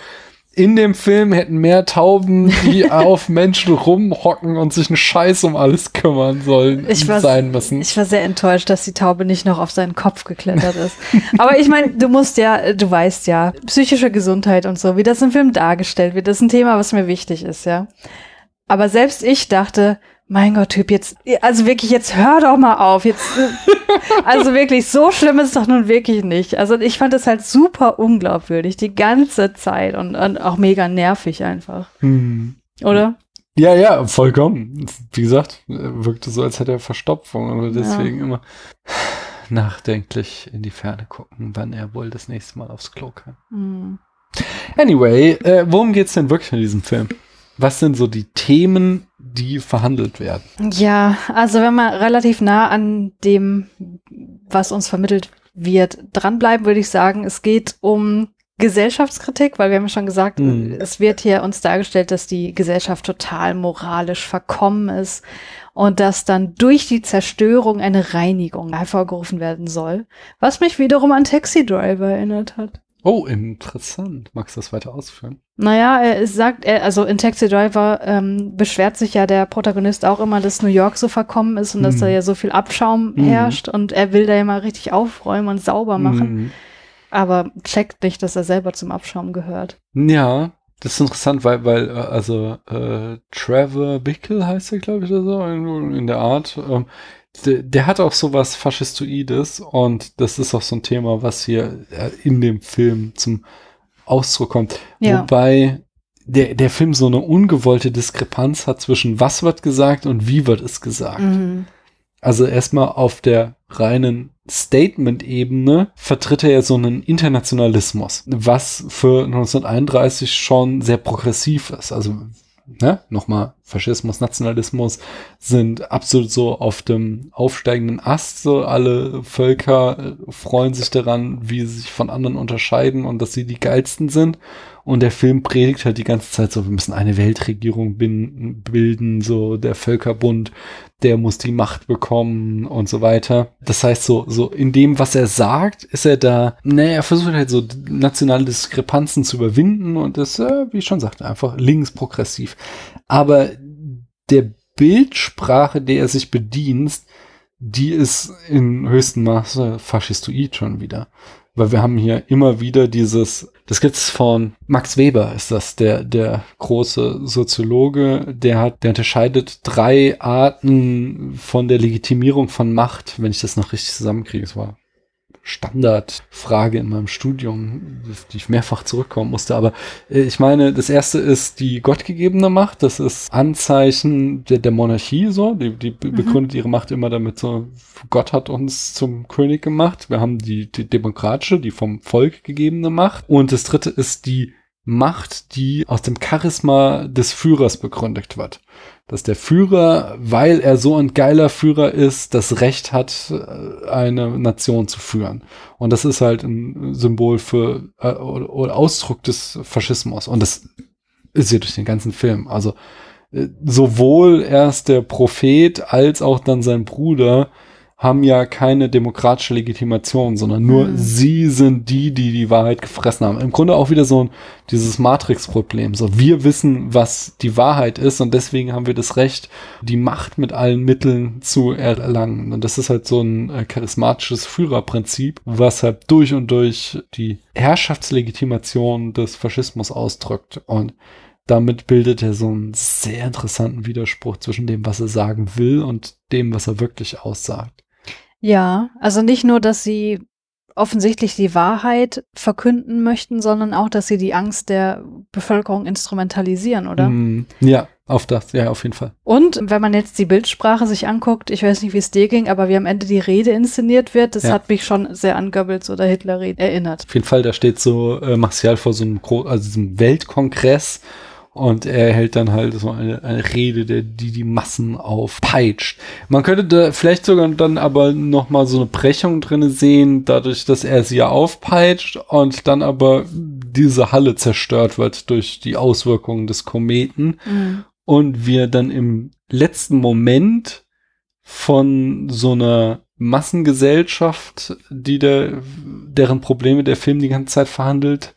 in dem Film hätten mehr Tauben, die auf Menschen rumhocken und sich einen Scheiß um alles kümmern sollen, Ich war- sein müssen. Ich war sehr enttäuscht, dass die Taube nicht noch auf seinen Kopf geklettert ist. Aber ich meine, du musst ja, du weißt ja, psychische Gesundheit und so, wie das im Film dargestellt wird, das ist ein Thema, was mir wichtig ist, ja. Aber selbst ich dachte, mein Gott, Typ, jetzt, also wirklich, jetzt hör doch mal auf. Jetzt, also wirklich, so schlimm ist es doch nun wirklich nicht. Also ich fand es halt super unglaubwürdig, die ganze Zeit und, und auch mega nervig einfach. Hm. Oder? Ja, ja, vollkommen. Wie gesagt, wirkte so, als hätte er Verstopfung und deswegen immer nachdenklich in die Ferne gucken, wann er wohl das nächste Mal aufs Klo kann. Hm. Anyway, äh, worum geht's denn wirklich in diesem Film? Was sind so die Themen, die verhandelt werden? Ja, also wenn man relativ nah an dem, was uns vermittelt wird, dranbleiben, würde ich sagen, es geht um Gesellschaftskritik, weil wir haben ja schon gesagt, Mhm. es wird hier uns dargestellt, dass die Gesellschaft total moralisch verkommen ist und dass dann durch die Zerstörung eine Reinigung hervorgerufen werden soll, was mich wiederum an Taxi Driver erinnert hat. Oh, interessant. Magst du das weiter ausführen? Naja, er sagt, er, also in Taxi Driver ähm, beschwert sich ja der Protagonist auch immer, dass New York so verkommen ist und dass Mhm. da ja so viel Abschaum Mhm. herrscht und er will da ja mal richtig aufräumen und sauber machen, Mhm. aber checkt nicht, dass er selber zum Abschaum gehört. Ja, das ist interessant, weil, weil, äh, also, äh, Trevor Bickle heißt er, glaube ich, oder so, in, in der Art. Ähm, der, der hat auch sowas Faschistoides und das ist auch so ein Thema, was hier äh, in dem Film zum Ausdruck kommt. Ja. Wobei der, der Film so eine ungewollte Diskrepanz hat zwischen was wird gesagt und wie wird es gesagt. Mhm. Also erstmal auf der reinen Statement-Ebene vertritt er ja so einen Internationalismus, was für 1931 schon sehr progressiv ist. Also ne, nochmal, Faschismus, Nationalismus sind absolut so auf dem aufsteigenden Ast. So alle Völker äh, freuen sich daran, wie sie sich von anderen unterscheiden und dass sie die geilsten sind. Und der Film predigt halt die ganze Zeit so, wir müssen eine Weltregierung bin, bilden, so der Völkerbund, der muss die Macht bekommen und so weiter. Das heißt, so, so in dem, was er sagt, ist er da, naja, er versucht halt so nationale Diskrepanzen zu überwinden und ist, äh, wie ich schon sagte, einfach links progressiv. Aber der Bildsprache, der er sich bedient, die ist in höchstem Maße faschistoid schon wieder. Weil wir haben hier immer wieder dieses, das gibt's von Max Weber, ist das, der, der große Soziologe, der hat, der unterscheidet drei Arten von der Legitimierung von Macht, wenn ich das noch richtig zusammenkriege. Es war Standardfrage in meinem Studium, die ich mehrfach zurückkommen musste. Aber äh, ich meine, das erste ist die gottgegebene Macht. Das ist Anzeichen der, der Monarchie so. Die, die mhm. begründet ihre Macht immer damit so, Gott hat uns zum König gemacht. Wir haben die, die demokratische, die vom Volk gegebene Macht. Und das dritte ist die Macht, die aus dem Charisma des Führers begründet wird dass der Führer, weil er so ein geiler Führer ist, das Recht hat, äh, eine Nation zu führen. Und das ist halt ein Symbol für äh, oder Ausdruck des Faschismus. Und das ist hier durch den ganzen Film. Also äh, sowohl erst der Prophet als auch dann sein Bruder haben ja keine demokratische Legitimation, sondern nur mhm. sie sind die, die die Wahrheit gefressen haben. Im Grunde auch wieder so ein, dieses Matrix-Problem. So, wir wissen, was die Wahrheit ist und deswegen haben wir das Recht, die Macht mit allen Mitteln zu erlangen. Und das ist halt so ein äh, charismatisches Führerprinzip, was halt durch und durch die Herrschaftslegitimation des Faschismus ausdrückt. Und damit bildet er so einen sehr interessanten Widerspruch zwischen dem, was er sagen will und dem, was er wirklich aussagt. Ja, also nicht nur, dass sie offensichtlich die Wahrheit verkünden möchten, sondern auch, dass sie die Angst der Bevölkerung instrumentalisieren, oder? Mm, ja, auf das, ja, auf jeden Fall. Und wenn man jetzt die Bildsprache sich anguckt, ich weiß nicht, wie es dir ging, aber wie am Ende die Rede inszeniert wird, das ja. hat mich schon sehr an Goebbels oder Hitler erinnert. Auf jeden Fall, da steht so äh, Martial vor so einem, also diesem Weltkongress und er hält dann halt so eine, eine Rede, der, die die Massen aufpeitscht. Man könnte da vielleicht sogar dann aber noch mal so eine Brechung drinne sehen, dadurch, dass er sie ja aufpeitscht und dann aber diese Halle zerstört wird durch die Auswirkungen des Kometen mhm. und wir dann im letzten Moment von so einer Massengesellschaft, die der, deren Probleme der Film die ganze Zeit verhandelt,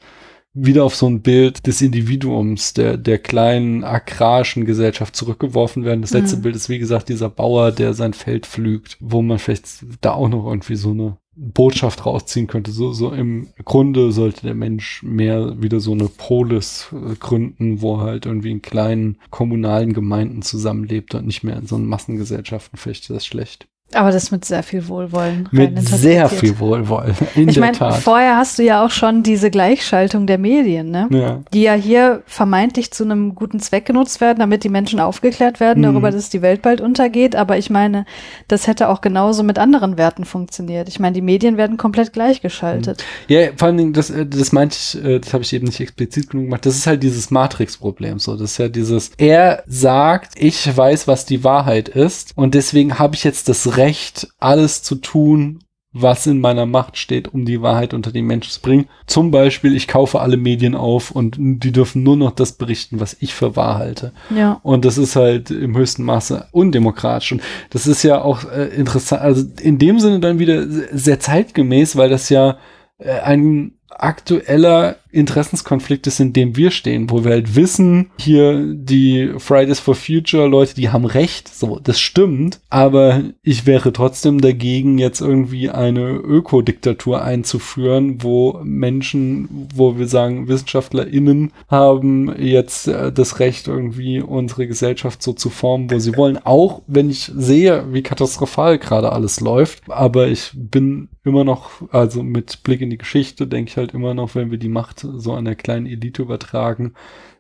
wieder auf so ein Bild des Individuums, der, der kleinen agrarischen Gesellschaft zurückgeworfen werden. Das letzte mhm. Bild ist, wie gesagt, dieser Bauer, der sein Feld pflügt, wo man vielleicht da auch noch irgendwie so eine Botschaft rausziehen könnte. So, so im Grunde sollte der Mensch mehr wieder so eine Polis äh, gründen, wo er halt irgendwie in kleinen kommunalen Gemeinden zusammenlebt und nicht mehr in so Massengesellschaften. Vielleicht ist das schlecht. Aber das mit sehr viel Wohlwollen. Mit sehr viel Wohlwollen, in ich mein, Tat. Vorher hast du ja auch schon diese Gleichschaltung der Medien, ne? Ja. Die ja hier vermeintlich zu einem guten Zweck genutzt werden, damit die Menschen aufgeklärt werden mhm. darüber, dass die Welt bald untergeht. Aber ich meine, das hätte auch genauso mit anderen Werten funktioniert. Ich meine, die Medien werden komplett gleichgeschaltet. Mhm. Ja, vor allen Dingen, das, äh, das meinte ich, äh, das habe ich eben nicht explizit genug gemacht. Das ist halt dieses Matrix-Problem. So, das ist ja dieses, er sagt, ich weiß, was die Wahrheit ist und deswegen habe ich jetzt das Recht, Recht, alles zu tun, was in meiner Macht steht, um die Wahrheit unter die Menschen zu bringen. Zum Beispiel, ich kaufe alle Medien auf und die dürfen nur noch das berichten, was ich für wahr halte. Ja. Und das ist halt im höchsten Maße undemokratisch. Und das ist ja auch äh, interessant, also in dem Sinne dann wieder sehr zeitgemäß, weil das ja äh, ein aktueller Interessenskonflikt ist, in dem wir stehen, wo wir halt wissen, hier die Fridays for Future Leute, die haben recht, so, das stimmt, aber ich wäre trotzdem dagegen, jetzt irgendwie eine Ökodiktatur einzuführen, wo Menschen, wo wir sagen, WissenschaftlerInnen haben jetzt äh, das Recht, irgendwie unsere Gesellschaft so zu formen, wo sie wollen, auch wenn ich sehe, wie katastrophal gerade alles läuft, aber ich bin immer noch, also mit Blick in die Geschichte, denke ich halt immer noch, wenn wir die Macht so einer kleinen Elite übertragen,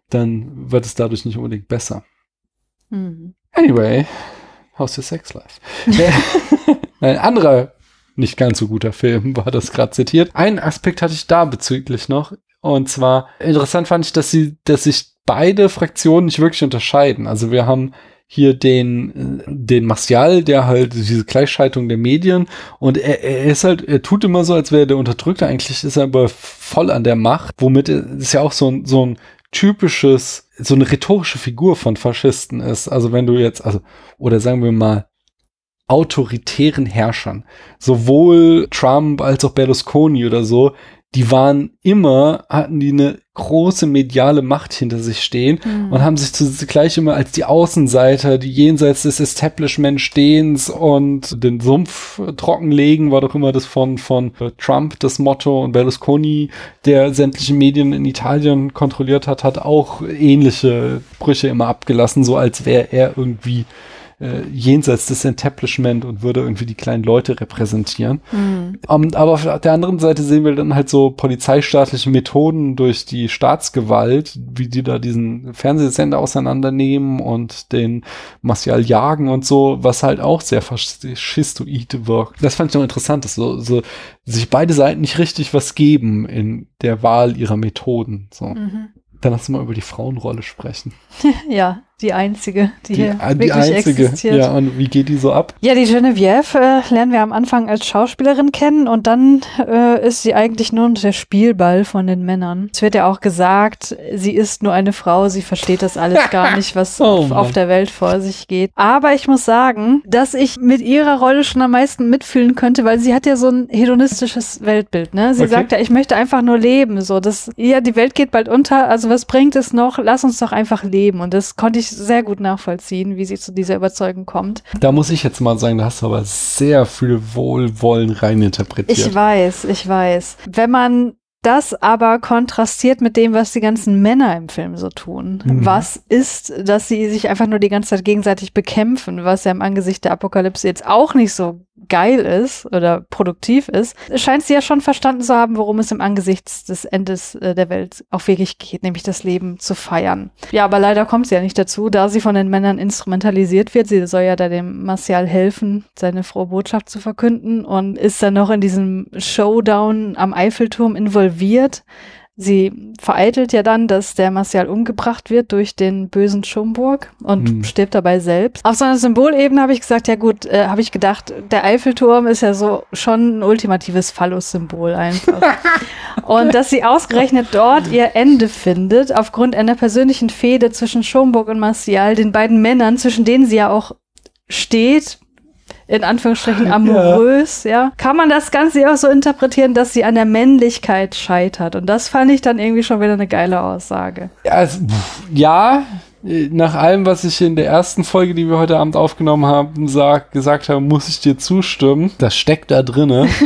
dann wird es dadurch nicht unbedingt besser. Mhm. Anyway, how's your sex life? Ein anderer nicht ganz so guter Film war das gerade zitiert. Einen Aspekt hatte ich da bezüglich noch. Und zwar interessant fand ich, dass sie, dass sich beide Fraktionen nicht wirklich unterscheiden. Also wir haben hier den, den Martial, der halt diese Gleichschaltung der Medien und er, er ist halt, er tut immer so, als wäre der Unterdrückte, eigentlich ist er aber voll an der Macht, womit ist ja auch so ein, so ein typisches, so eine rhetorische Figur von Faschisten ist. Also wenn du jetzt, also, oder sagen wir mal, autoritären Herrschern, sowohl Trump als auch Berlusconi oder so, die waren immer, hatten die eine große mediale Macht hinter sich stehen mhm. und haben sich zugleich immer als die Außenseiter, die jenseits des Establishment stehens und den Sumpf trockenlegen, war doch immer das von, von Trump das Motto und Berlusconi, der sämtliche Medien in Italien kontrolliert hat, hat auch ähnliche Brüche immer abgelassen, so als wäre er irgendwie äh, jenseits des Establishment und würde irgendwie die kleinen Leute repräsentieren. Mhm. Um, ähm, aber auf der anderen Seite sehen wir dann halt so polizeistaatliche Methoden durch die Staatsgewalt, wie die da diesen Fernsehsender auseinandernehmen und den Martial jagen und so, was halt auch sehr faschistoid wirkt. Das fand ich noch interessant, dass so, so sich beide Seiten nicht richtig was geben in der Wahl ihrer Methoden. So. Mhm. Dann lass uns mal über die Frauenrolle sprechen. ja, die einzige, die, die, hier die wirklich einzige. existiert. Ja, und wie geht die so ab? Ja, die Genevieve äh, lernen wir am Anfang als Schauspielerin kennen und dann äh, ist sie eigentlich nur der Spielball von den Männern. Es wird ja auch gesagt, sie ist nur eine Frau, sie versteht das alles gar nicht, was oh, auf, auf der Welt vor sich geht. Aber ich muss sagen, dass ich mit ihrer Rolle schon am meisten mitfühlen könnte, weil sie hat ja so ein hedonistisches Weltbild. Ne? Sie okay. sagt ja, ich möchte einfach nur leben. So, das, ja, die Welt geht bald unter, also was bringt es noch? Lass uns doch einfach leben. Und das konnte ich sehr gut nachvollziehen, wie sie zu dieser Überzeugung kommt. Da muss ich jetzt mal sagen, da hast du aber sehr viel Wohlwollen reininterpretiert. Ich weiß, ich weiß. Wenn man das aber kontrastiert mit dem, was die ganzen Männer im Film so tun. Mhm. Was ist, dass sie sich einfach nur die ganze Zeit gegenseitig bekämpfen, was ja im Angesicht der Apokalypse jetzt auch nicht so geil ist oder produktiv ist, scheint sie ja schon verstanden zu haben, worum es im Angesicht des Endes äh, der Welt auch wirklich geht, nämlich das Leben zu feiern. Ja, aber leider kommt sie ja nicht dazu, da sie von den Männern instrumentalisiert wird. Sie soll ja da dem Martial helfen, seine frohe Botschaft zu verkünden und ist dann noch in diesem Showdown am Eiffelturm involviert Sie vereitelt ja dann, dass der Martial umgebracht wird durch den bösen Schomburg und hm. stirbt dabei selbst. Auf so einer Symbolebene habe ich gesagt, ja gut, äh, habe ich gedacht, der Eiffelturm ist ja so schon ein ultimatives Phallus-Symbol einfach. und dass sie ausgerechnet dort ihr Ende findet, aufgrund einer persönlichen Fehde zwischen Schomburg und Martial, den beiden Männern, zwischen denen sie ja auch steht, in Anführungsstrichen amorös, ja. ja. Kann man das Ganze auch so interpretieren, dass sie an der Männlichkeit scheitert? Und das fand ich dann irgendwie schon wieder eine geile Aussage. Also, ja, nach allem, was ich in der ersten Folge, die wir heute Abend aufgenommen haben, sag, gesagt habe, muss ich dir zustimmen. Das steckt da drinne.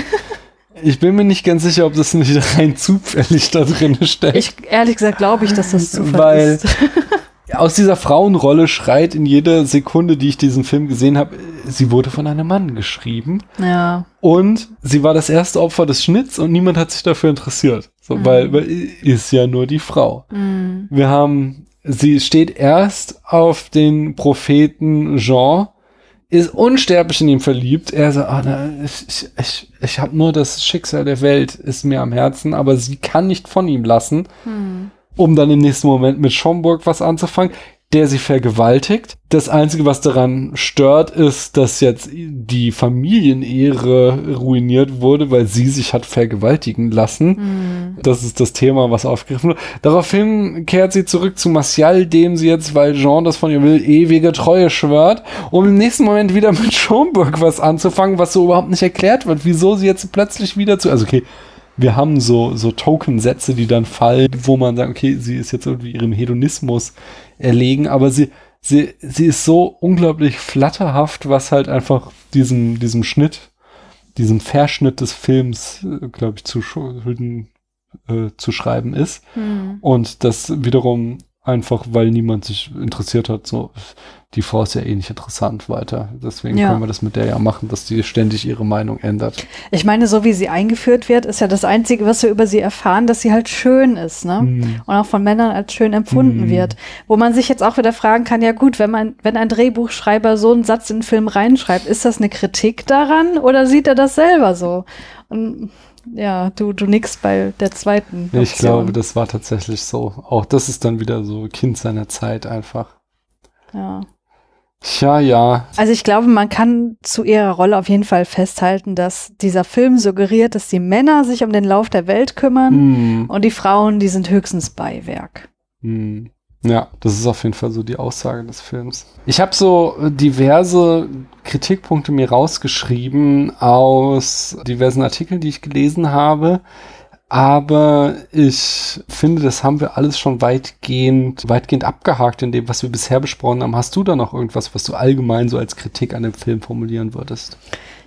Ich bin mir nicht ganz sicher, ob das nicht rein zufällig da drin steckt. Ich, ehrlich gesagt glaube ich, dass das Zufall Weil ist. aus dieser Frauenrolle schreit in jeder Sekunde, die ich diesen Film gesehen habe, sie wurde von einem Mann geschrieben. Ja. Und sie war das erste Opfer des Schnitts und niemand hat sich dafür interessiert. So, mhm. weil, weil ist ja nur die Frau. Mhm. Wir haben, sie steht erst auf den Propheten Jean, ist unsterblich in ihm verliebt. Er sagt, oh, na, ich, ich, ich habe nur das Schicksal der Welt ist mir am Herzen, aber sie kann nicht von ihm lassen. Mhm um dann im nächsten Moment mit Schomburg was anzufangen, der sie vergewaltigt. Das Einzige, was daran stört, ist, dass jetzt die Familienehre ruiniert wurde, weil sie sich hat vergewaltigen lassen. Mhm. Das ist das Thema, was aufgegriffen wird. Daraufhin kehrt sie zurück zu Martial, dem sie jetzt, weil Jean das von ihr will, ewige Treue schwört, um im nächsten Moment wieder mit Schomburg was anzufangen, was so überhaupt nicht erklärt wird, wieso sie jetzt plötzlich wieder zu, also okay, wir haben so, so Token-Sätze, die dann fallen, wo man sagt, okay, sie ist jetzt irgendwie ihrem Hedonismus erlegen, aber sie, sie, sie ist so unglaublich flatterhaft, was halt einfach diesem, diesem Schnitt, diesem Verschnitt des Films, äh, glaube ich, zu schulden äh, zu schreiben ist. Hm. Und das wiederum einfach, weil niemand sich interessiert hat, so, die ist ja eh nicht interessant weiter. Deswegen Ja. können wir das mit der ja machen, dass die ständig ihre Meinung ändert. Ich meine, so wie sie eingeführt wird, ist ja das Einzige, was wir über sie erfahren, dass sie halt schön ist, ne? Hm. Und auch von Männern als schön empfunden Mhm. wird. Wo man sich jetzt auch wieder fragen kann, ja gut, wenn man, wenn ein Drehbuchschreiber so einen Satz in den Film reinschreibt, ist das eine Kritik daran oder sieht er das selber so? Und ja, du, du nix bei der zweiten. Nee, Ich Option. glaube, das war tatsächlich so. Auch das ist dann wieder so Kind seiner Zeit einfach. Ja. Tja, ja. Also ich glaube, man kann zu ihrer Rolle auf jeden Fall festhalten, dass dieser Film suggeriert, dass die Männer sich um den Lauf der Welt kümmern Hm, und die Frauen, die sind höchstens Beiwerk. hm. Ja, das ist auf jeden Fall so die Aussage des Films. Ich habe so diverse Kritikpunkte mir rausgeschrieben aus diversen Artikeln, die ich gelesen habe. Aber ich finde, das haben wir alles schon weitgehend, weitgehend abgehakt in dem, was wir bisher besprochen haben. Hast du da noch irgendwas, was du allgemein so als Kritik an dem Film formulieren würdest?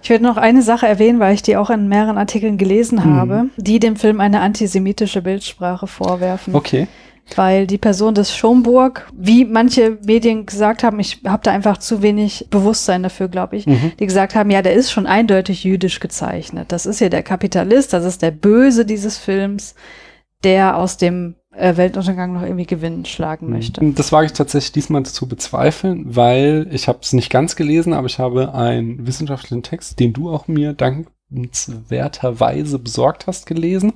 Ich würde noch eine Sache erwähnen, weil ich die auch in mehreren Artikeln gelesen Mhm. habe, die dem Film eine antisemitische Bildsprache vorwerfen. Okay. Weil die Person des Schomburg, wie manche Medien gesagt haben, ich habe da einfach zu wenig Bewusstsein dafür, glaube ich, Mhm. die gesagt haben, ja, der ist schon eindeutig jüdisch gezeichnet. Das ist ja der Kapitalist, das ist der Böse dieses Films, der aus dem äh, Weltuntergang noch irgendwie Gewinn schlagen möchte. Das wage ich tatsächlich diesmal zu bezweifeln, weil ich habe es nicht ganz gelesen, aber ich habe einen wissenschaftlichen Text, den du auch mir dankenswerterweise besorgt hast, gelesen.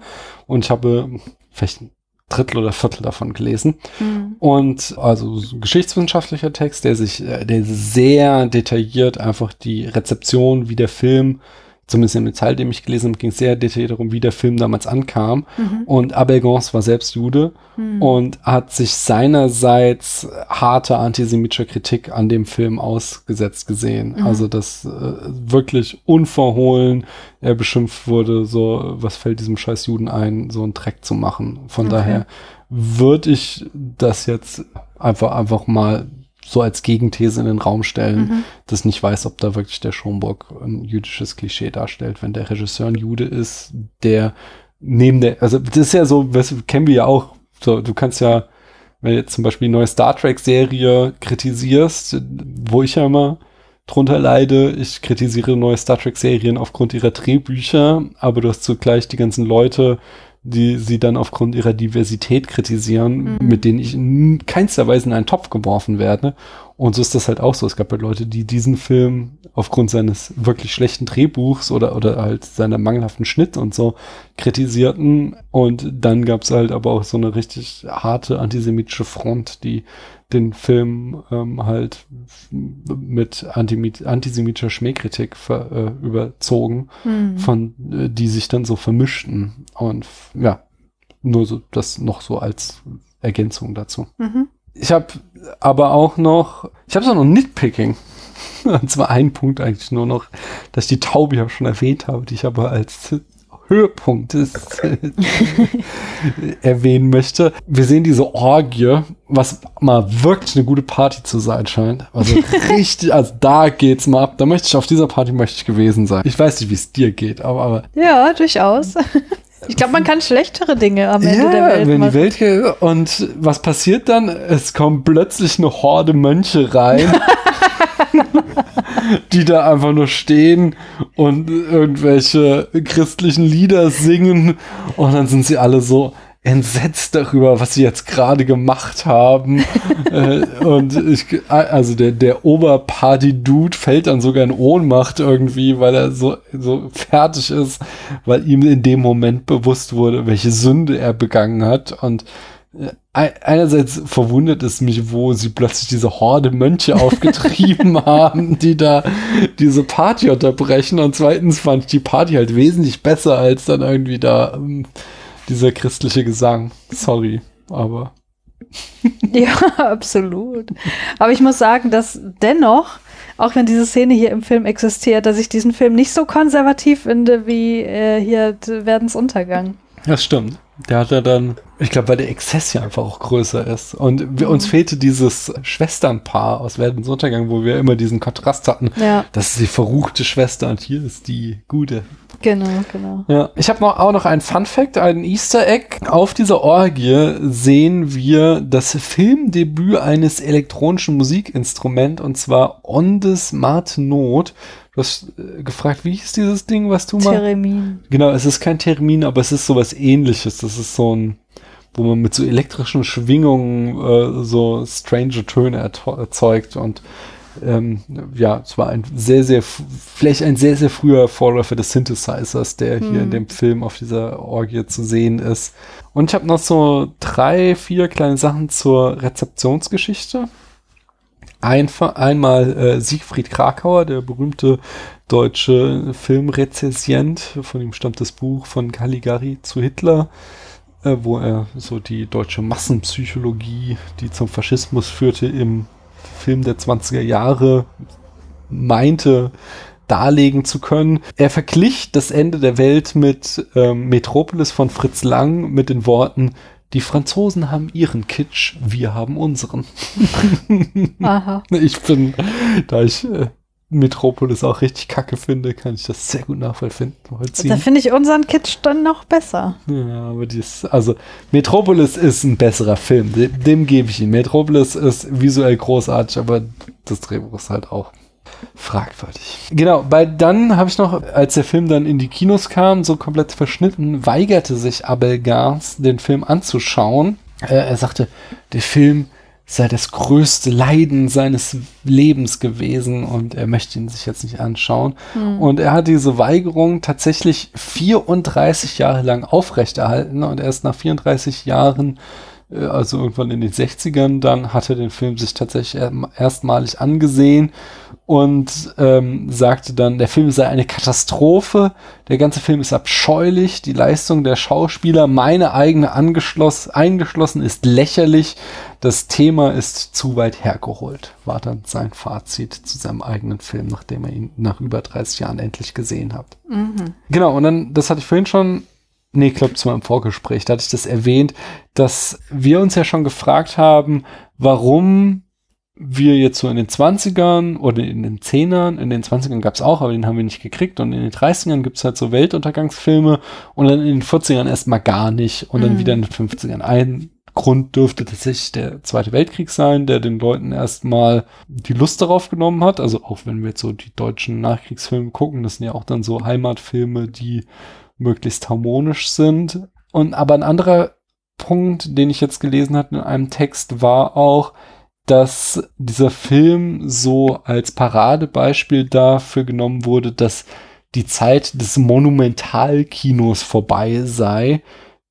Und ich habe vielleicht ein Drittel oder Viertel davon gelesen. Hm. Und also so ein geschichtswissenschaftlicher Text, der sich, äh, der sehr detailliert einfach die Rezeption, wie der Film, zumindest im Teil, den ich gelesen habe, ging es sehr detailliert darum, wie der Film damals ankam. Mhm. Und Abel Gance war selbst Jude Hm. und hat sich seinerseits harte antisemitische Kritik an dem Film ausgesetzt gesehen. Mhm. Also, dass äh, wirklich unverhohlen er beschimpft wurde, so, was fällt diesem scheiß Juden ein, so einen Dreck zu machen. Von Okay. daher würde ich das jetzt einfach, einfach mal so als Gegenthese in den Raum stellen, Mhm. dass ich nicht weiß, ob da wirklich der Schomburg ein jüdisches Klischee darstellt, wenn der Regisseur ein Jude ist, der neben der, also das ist ja so, du, kennen wir ja auch, so, du kannst ja, wenn du jetzt zum Beispiel die neue Star Trek Serie kritisierst, wo ich ja immer drunter leide, ich kritisiere neue Star Trek Serien aufgrund ihrer Drehbücher, aber du hast zugleich die ganzen Leute, die sie dann aufgrund ihrer Diversität kritisieren, Mhm. mit denen ich in keinster Weise in einen Topf geworfen werde. Und so ist das halt auch so. Es gab halt Leute, die diesen Film aufgrund seines wirklich schlechten Drehbuchs oder, oder halt seiner mangelhaften Schnitt und so kritisierten. Und dann gab es halt aber auch so eine richtig harte antisemitische Front, die den Film ähm, halt mit antisemitischer Schmähkritik ver, äh, überzogen, Hm. von äh, die sich dann so vermischten. Und ja, nur so das noch so als Ergänzung dazu. Mhm. Ich habe aber auch noch, ich habe so noch Nitpicking. Und zwar ein Punkt eigentlich nur noch, dass ich die Taube ja schon erwähnt habe, die ich aber als Höhepunkt des, erwähnen möchte. Wir sehen diese Orgie, was mal wirklich eine gute Party zu sein scheint. Also richtig, also da geht's mal ab. Da möchte ich auf dieser Party möchte ich gewesen sein. Ich weiß nicht, wie es dir geht, aber, aber Ja, durchaus. Ich glaube, man kann schlechtere Dinge am Ende der Welt wenn die machen. Welt geht. Und was passiert dann? Es kommt plötzlich eine Horde Mönche rein, die da einfach nur stehen und irgendwelche christlichen Lieder singen. Und dann sind sie alle so entsetzt darüber, was sie jetzt gerade gemacht haben. äh, und ich, also der, der Oberparty-Dude fällt dann sogar in Ohnmacht irgendwie, weil er so, so fertig ist, weil ihm in dem Moment bewusst wurde, welche Sünde er begangen hat. Und einerseits verwundert es mich, wo sie plötzlich diese Horde Mönche aufgetrieben haben, die da diese Party unterbrechen. Und zweitens fand ich die Party halt wesentlich besser als dann irgendwie da ähm, dieser christliche Gesang. Sorry, aber Ja, absolut. Aber ich muss sagen, dass dennoch auch wenn diese Szene hier im Film existiert, dass ich diesen Film nicht so konservativ finde wie äh, hier Werdensuntergang. Das stimmt. Der hat ja dann, ich glaube, weil der Exzess ja einfach auch größer ist. Und wir, uns fehlte dieses Schwesternpaar aus Werdensuntergang, wo wir immer diesen Kontrast hatten. Ja. Das ist die verruchte Schwester und hier ist die gute. Genau, genau. Ja, ich habe noch, auch noch einen Fun Fact, einen Easter Egg. Auf dieser Orgie sehen wir das Filmdebüt eines elektronischen Musikinstruments und zwar Ondes Martenot. Du hast äh, gefragt, wie hieß dieses Ding, was du mal... Theremin. Genau, es ist kein Termin, aber es ist sowas ähnliches. Das ist so ein, wo man mit so elektrischen Schwingungen äh, so strange Töne erzeugt und ähm, ja, es war ein sehr, sehr, vielleicht ein sehr, sehr früher Vorläufer des Synthesizers, der hier in Hm. dem Film auf dieser Orgie zu sehen ist. Und ich habe noch so drei, vier kleine Sachen zur Rezeptionsgeschichte. Einfach einmal äh, Siegfried Krakauer, der berühmte deutsche Filmrezensient, von ihm stammt das Buch von Caligari zu Hitler, äh, wo er so die deutsche Massenpsychologie, die zum Faschismus führte, im Film der 20er Jahre meinte darlegen zu können. Er verglich das Ende der Welt mit ähm, Metropolis von Fritz Lang mit den Worten, die Franzosen haben ihren Kitsch, wir haben unseren. Aha. Ich bin, da ich äh, Metropolis auch richtig kacke finde, kann ich das sehr gut nachvollziehen. Da finde ich unseren Kitsch dann noch besser. Ja, aber dies, also Metropolis ist ein besserer Film, dem, dem gebe ich ihn. Metropolis ist visuell großartig, aber das Drehbuch ist halt auch fragwürdig. Genau, bei dann habe ich noch, als der Film dann in die Kinos kam, so komplett verschnitten, weigerte sich Abel Gans, den Film anzuschauen. Äh, er sagte, der Film sei das größte Leiden seines Lebens gewesen und er möchte ihn sich jetzt nicht anschauen. Und er hat diese Weigerung tatsächlich 34 Jahre lang aufrechterhalten und erst nach 34 Jahren, äh, also irgendwann in den 60ern, dann hat er den Film sich tatsächlich erstmalig angesehen und ähm, sagte dann, der Film sei eine Katastrophe, der ganze Film ist abscheulich, die Leistung der Schauspieler, meine eigene angeschloss, eingeschlossen, ist lächerlich, das Thema ist zu weit hergeholt, war dann sein Fazit zu seinem eigenen Film, nachdem er ihn nach über 30 Jahren endlich gesehen hat. Genau, und dann, das hatte ich vorhin schon, nee, ich glaube, zu meinem Vorgespräch, da hatte ich das erwähnt, dass wir uns ja schon gefragt haben, warum wir jetzt so in den 20ern oder in den 10ern, in den 20ern gab es auch, aber den haben wir nicht gekriegt und in den 30ern gibt es halt so Weltuntergangsfilme und dann in den 40ern erstmal gar nicht und dann Mhm. wieder in den 50ern. Ein Grund dürfte tatsächlich der Zweite Weltkrieg sein, der den Leuten erstmal die Lust darauf genommen hat. Also auch wenn wir jetzt so die deutschen Nachkriegsfilme gucken, das sind ja auch dann so Heimatfilme, die möglichst harmonisch sind. Und aber ein anderer Punkt, den ich jetzt gelesen hatte in einem Text, war auch, dass dieser Film so als Paradebeispiel dafür genommen wurde, dass die Zeit des Monumentalkinos vorbei sei,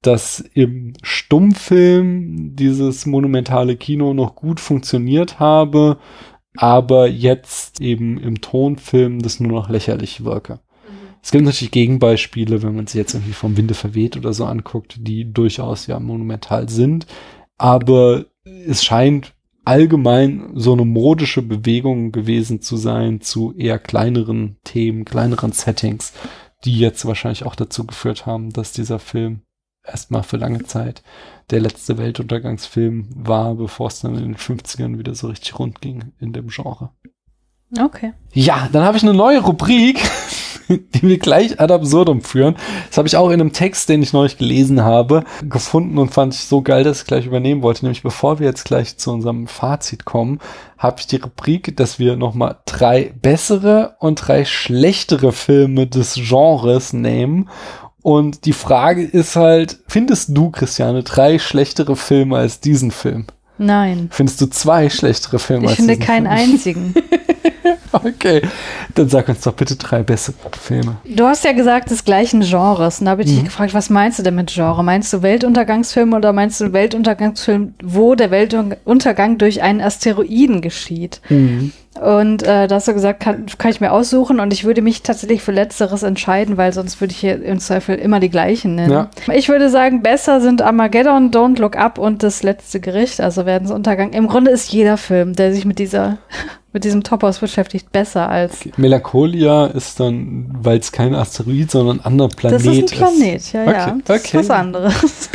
dass im Stummfilm dieses monumentale Kino noch gut funktioniert habe, aber jetzt eben im Tonfilm das nur noch lächerlich wirke. Es gibt natürlich Gegenbeispiele, wenn man sich jetzt irgendwie vom Winde verweht oder so anguckt, die durchaus ja monumental sind. Aber es scheint allgemein so eine modische Bewegung gewesen zu sein zu eher kleineren Themen, kleineren Settings, die jetzt wahrscheinlich auch dazu geführt haben, dass dieser Film erstmal für lange Zeit der letzte Weltuntergangsfilm war, bevor es dann in den 50ern wieder so richtig rund ging in dem Genre. Okay. Ja, dann habe ich eine neue Rubrik, die wir gleich ad absurdum führen. Das habe ich auch in einem Text, den ich neulich gelesen habe, gefunden und fand ich so geil, dass ich gleich übernehmen wollte. Nämlich bevor wir jetzt gleich zu unserem Fazit kommen, habe ich die Rubrik, dass wir nochmal drei bessere und drei schlechtere Filme des Genres nehmen. Und die Frage ist halt, findest du, Christiane, drei schlechtere Filme als diesen Film? Nein. Findest du zwei schlechtere Filme Ich als finde diesen keinen Film? einzigen. Okay, dann sag uns doch bitte drei bessere Filme. Du hast ja gesagt, des gleichen Genres. Und da habe ich dich gefragt, was meinst du denn mit Genre? Meinst du Weltuntergangsfilm oder meinst du Weltuntergangsfilm, wo der Weltuntergang durch einen Asteroiden geschieht? Und äh, da hast du gesagt, kann, kann ich mir aussuchen und ich würde mich tatsächlich für Letzteres entscheiden, weil sonst würde ich hier im Zweifel immer die gleichen nennen. Ja. Ich würde sagen, besser sind Armageddon, Don't Look Up und Das letzte Gericht, also Werdensuntergang. Im Grunde ist jeder Film, der sich mit dieser mit diesem Topos beschäftigt, besser als. Melancholia ist dann, weil es kein Asteroid, sondern ein anderer Planet Das ist ein Planet, ja, ja. Okay, Das okay. ist was anderes.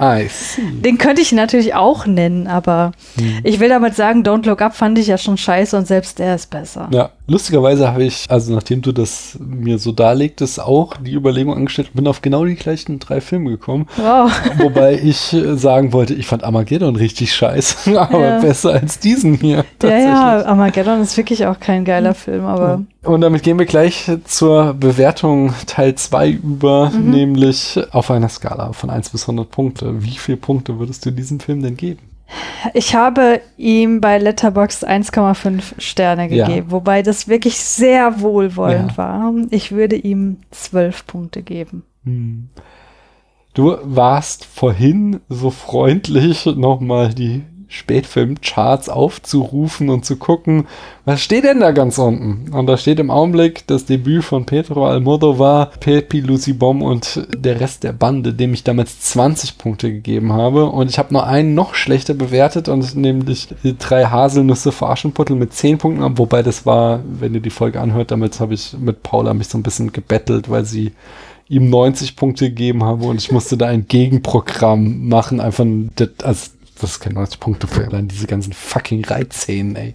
I see. Den könnte ich natürlich auch nennen, aber Hm. ich will damit sagen, Don't Look Up fand ich ja schon scheiße und selbst der ist besser. Ja, lustigerweise habe ich, also nachdem du das mir so darlegtest, auch die Überlegung angestellt und bin auf genau die gleichen drei Filme gekommen. Wow. Wobei ich äh, sagen wollte, ich fand Armageddon richtig scheiße, aber Ja. besser als diesen hier. Ja, ja, Armageddon ist wirklich auch kein geiler Film, aber Und damit gehen wir gleich zur Bewertung Teil 2 über, Mhm. nämlich auf einer Skala von 1 bis 100 Punkte. Wie viele Punkte würdest du diesem Film denn geben? Ich habe ihm bei Letterboxd 1,5 Sterne Ja. gegeben, wobei das wirklich sehr wohlwollend Ja. war. Ich würde ihm 12 Punkte geben. Hm. Du warst vorhin so freundlich, nochmal die Spätfilmcharts aufzurufen und zu gucken, was steht denn da ganz unten? Und da steht im Augenblick das Debüt von Pedro Almodovar, Pepi, Lucy Bomb und der Rest der Bande, dem ich damals 20 Punkte gegeben habe. Und ich habe nur einen noch schlechter bewertet und nämlich die drei Haselnüsse für Aschenputtel mit 10 Punkten, wobei das war, wenn ihr die Folge anhört, damit habe ich mit Paula mich so ein bisschen gebettelt, weil sie ihm 90 Punkte gegeben habe und ich musste da ein Gegenprogramm machen, einfach, das, also, das ist keine 90 Punkte für allein diese ganzen fucking Reizszenen, ey.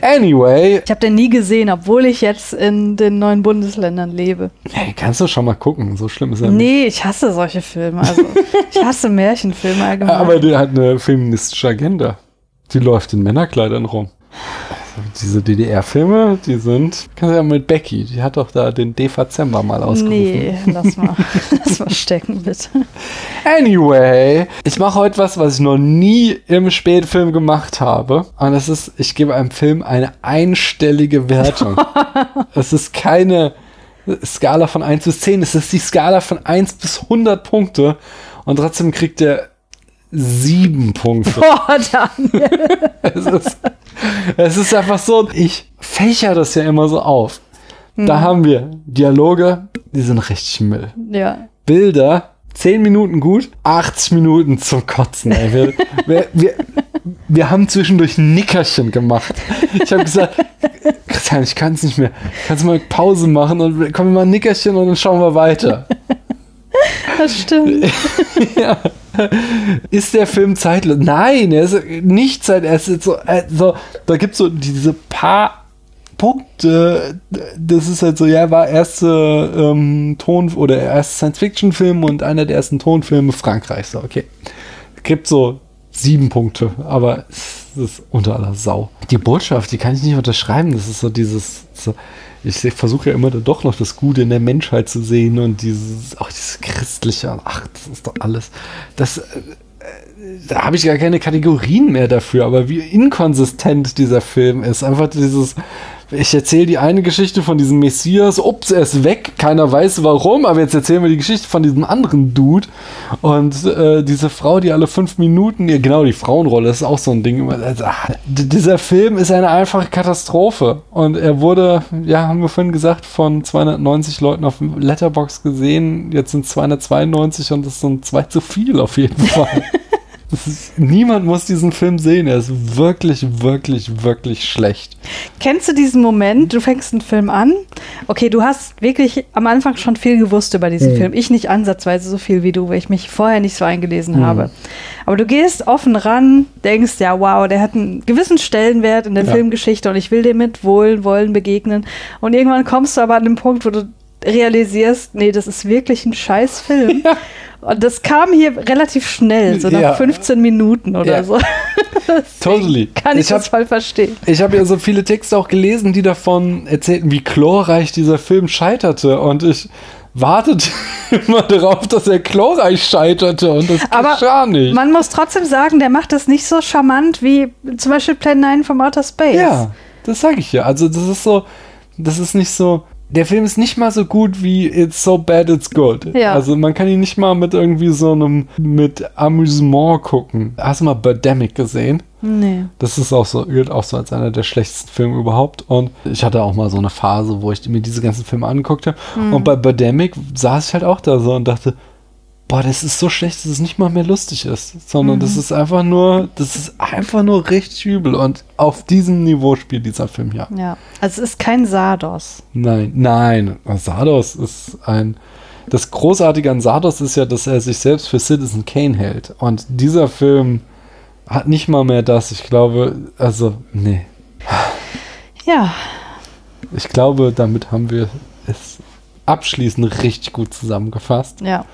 Anyway, Ich habe den nie gesehen, obwohl ich jetzt in den neuen Bundesländern lebe. hey, kannst du schon mal gucken, so schlimm ist er nicht. Nee, ich hasse solche Filme. Also, ich hasse Märchenfilme allgemein. Aber der hat eine feministische Agenda. Die läuft in Männerkleidern rum. Diese DDR-Filme, die sind, kannst du ja mit Becky, die hat doch da den Dezember mal ausgerufen. Nee, lass mal, lass mal stecken, bitte. Anyway, ich mache heute was, was ich noch nie im Spätfilm gemacht habe. Und das ist, ich gebe einem Film eine einstellige Wertung. Es ist keine Skala von 1 bis 10, es ist die Skala von 1 bis 100 Punkte. Und trotzdem kriegt er sieben Punkte. Boah, Daniel. Es ist, es ist einfach so, ich fächer das ja immer so auf. Da haben wir Dialoge, die sind richtig Müll. Ja. Bilder, 10 Minuten gut, 80 Minuten zum Kotzen. Ey. Wir, wir, wir, wir haben zwischendurch Nickerchen gemacht. Ich habe gesagt, Christian, ich kann es nicht mehr. Kannst du mal Pause machen und kommen wir mal ein Nickerchen und dann schauen wir weiter. Das stimmt. ja. Ist der Film zeitlos? Nein, er ist nicht zeitlos. Ist so, äh, so, da gibt es so diese paar Punkte. Das ist halt so, ja, war erste ähm, Ton- oder erste Science-Fiction-Film und einer der ersten Tonfilme Frankreichs. So, okay. Gibt so sieben Punkte, aber es ist unter aller Sau. Die Botschaft, die kann ich nicht unterschreiben. Das ist so dieses, so, ich versuche ja immer dann doch noch das Gute in der Menschheit zu sehen und dieses, auch dieses Christliche, ach, das ist doch alles. Das, äh, da habe ich gar keine Kategorien mehr dafür, aber wie inkonsistent dieser Film ist. Einfach dieses, ich erzähle die eine Geschichte von diesem Messias, ups, er ist weg, keiner weiß warum, aber jetzt erzählen wir die Geschichte von diesem anderen Dude. Und äh, diese Frau, die alle fünf Minuten, ja genau, die Frauenrolle ist auch so ein Ding. Also, ach, dieser Film ist eine einfache Katastrophe. Und er wurde, ja, haben wir vorhin gesagt, von 290 Leuten auf Letterbox gesehen. Jetzt sind 292 und das sind zwei zu viel auf jeden Fall. Ist, niemand muss diesen Film sehen. Er ist wirklich, wirklich, wirklich schlecht. Kennst du diesen Moment, du fängst einen Film an, okay, du hast wirklich am Anfang schon viel gewusst über diesen Film. Ich nicht ansatzweise so viel wie du, weil ich mich vorher nicht so eingelesen habe. Aber du gehst offen ran, denkst, ja, wow, der hat einen gewissen Stellenwert in der Ja. Filmgeschichte und ich will dem mit Wohlwollen begegnen. Und irgendwann kommst du aber an den Punkt, wo du realisierst, nee, das ist wirklich ein scheiß Film. Und das kam hier relativ schnell, so nach Ja. 15 Minuten oder Ja. so. Totally. Kann ich, Ich hab- das voll verstehen. Ich habe ja so viele Texte auch gelesen, die davon erzählten, wie chlorreich dieser Film scheiterte. Und ich wartete immer darauf, dass er chlorreich scheiterte. Und das Aber geschah nicht. Man muss trotzdem sagen, der macht das nicht so charmant wie zum Beispiel Plan 9 vom Outer Space. Ja, das sage ich ja. Also das ist so, das ist nicht so. Der Film ist nicht mal so gut wie It's So Bad It's Good. Ja. Also man kann ihn nicht mal mit irgendwie so einem mit Amüsement gucken. Hast du mal Birdemic gesehen? Nee. Das ist auch so, gilt auch so als einer der schlechtesten Filme überhaupt. Und ich hatte auch mal so eine Phase, wo ich mir diese ganzen Filme angeguckt habe. Und bei Birdemic saß ich halt auch da so und dachte, boah, das ist so schlecht, dass es nicht mal mehr lustig ist, sondern Mhm. das ist einfach nur, das ist einfach nur richtig übel und auf diesem Niveau spielt dieser Film ja. Ja. Also es ist kein Sardos. Nein, nein, Sardos ist ein, das Großartige an Sardos ist ja, dass er sich selbst für Citizen Kane hält und dieser Film hat nicht mal mehr das, ich glaube, also, nee, Ja. ich glaube, damit haben wir es abschließend richtig gut zusammengefasst. Ja.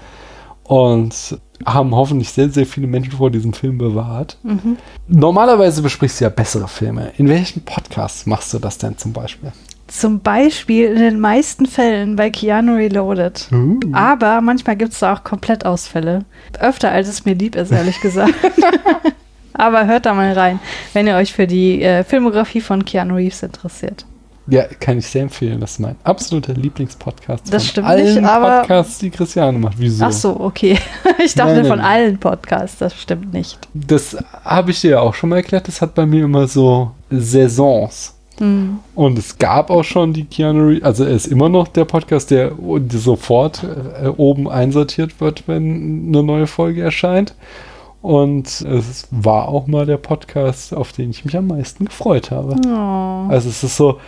Und haben hoffentlich sehr, sehr viele Menschen vor diesem Film bewahrt. Mhm. Normalerweise besprichst du ja bessere Filme. In welchen Podcasts machst du das denn zum Beispiel? Zum Beispiel in den meisten Fällen bei Keanu Reloaded. Uh. Aber manchmal gibt es da auch Komplettausfälle. Öfter als es mir lieb ist, ehrlich gesagt. Aber hört da mal rein, wenn ihr euch für die äh, Filmografie von Keanu Reeves interessiert. Ja, kann ich sehr empfehlen. Das ist mein absoluter Lieblingspodcast Das von stimmt allen nicht, aber- Podcasts, die Christiane macht. Wieso? Ach so, okay. Ich dachte Nein, nein. von allen Podcasts, das stimmt nicht. Das habe ich dir ja auch schon mal erklärt. Das hat bei mir immer so Saisons. Hm. Und es gab auch schon die Keanu Reeves, also er ist immer noch der Podcast, der sofort äh, oben einsortiert wird, wenn eine neue Folge erscheint. Und es war auch mal der Podcast, auf den ich mich am meisten gefreut habe. Oh. Also es ist so,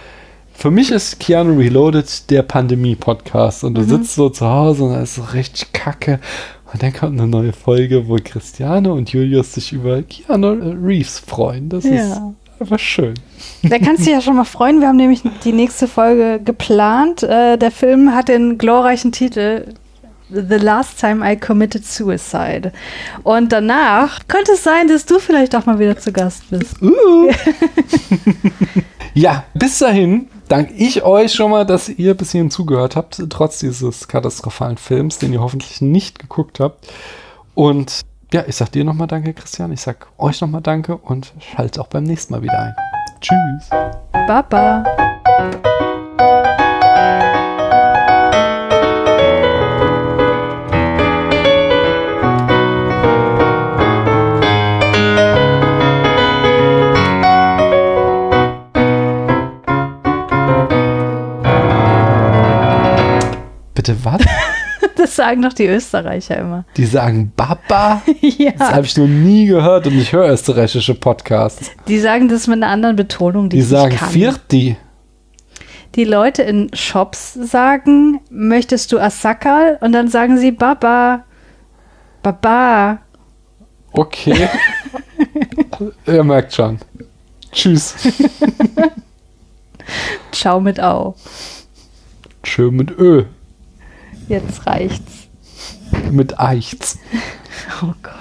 für mich ist Keanu Reloaded der Pandemie-Podcast und du sitzt so zu Hause und es ist so richtig kacke. Und dann kommt eine neue Folge, wo Christiane und Julius sich über Keanu Reeves freuen. Das ist Ja. einfach schön. Da kannst du dich ja schon mal freuen. Wir haben nämlich die nächste Folge geplant. Äh, der Film hat den glorreichen Titel The Last Time I Committed Suicide. Und danach könnte es sein, dass du vielleicht auch mal wieder zu Gast bist. Ja, bis dahin danke ich euch schon mal, dass ihr bis hierhin zugehört habt, trotz dieses katastrophalen Films, den ihr hoffentlich nicht geguckt habt. Und ja, ich sag dir nochmal danke, Christian. Ich sag euch nochmal danke und schaltet auch beim nächsten Mal wieder ein. Tschüss. Baba. Bitte was? Das sagen doch die Österreicher immer. Die sagen Baba? Das ja. habe ich noch nie gehört und ich höre österreichische Podcasts. Die sagen das mit einer anderen Betonung, die, Die ich sagen kann. Vierti. Die Leute in Shops sagen, möchtest du Asakal? Und dann sagen sie Baba. Baba. Okay. Ihr merkt schon. Tschüss. Ciao mit Au. Schön mit Ö. Jetzt reicht's. Mit Eichts. Oh Gott.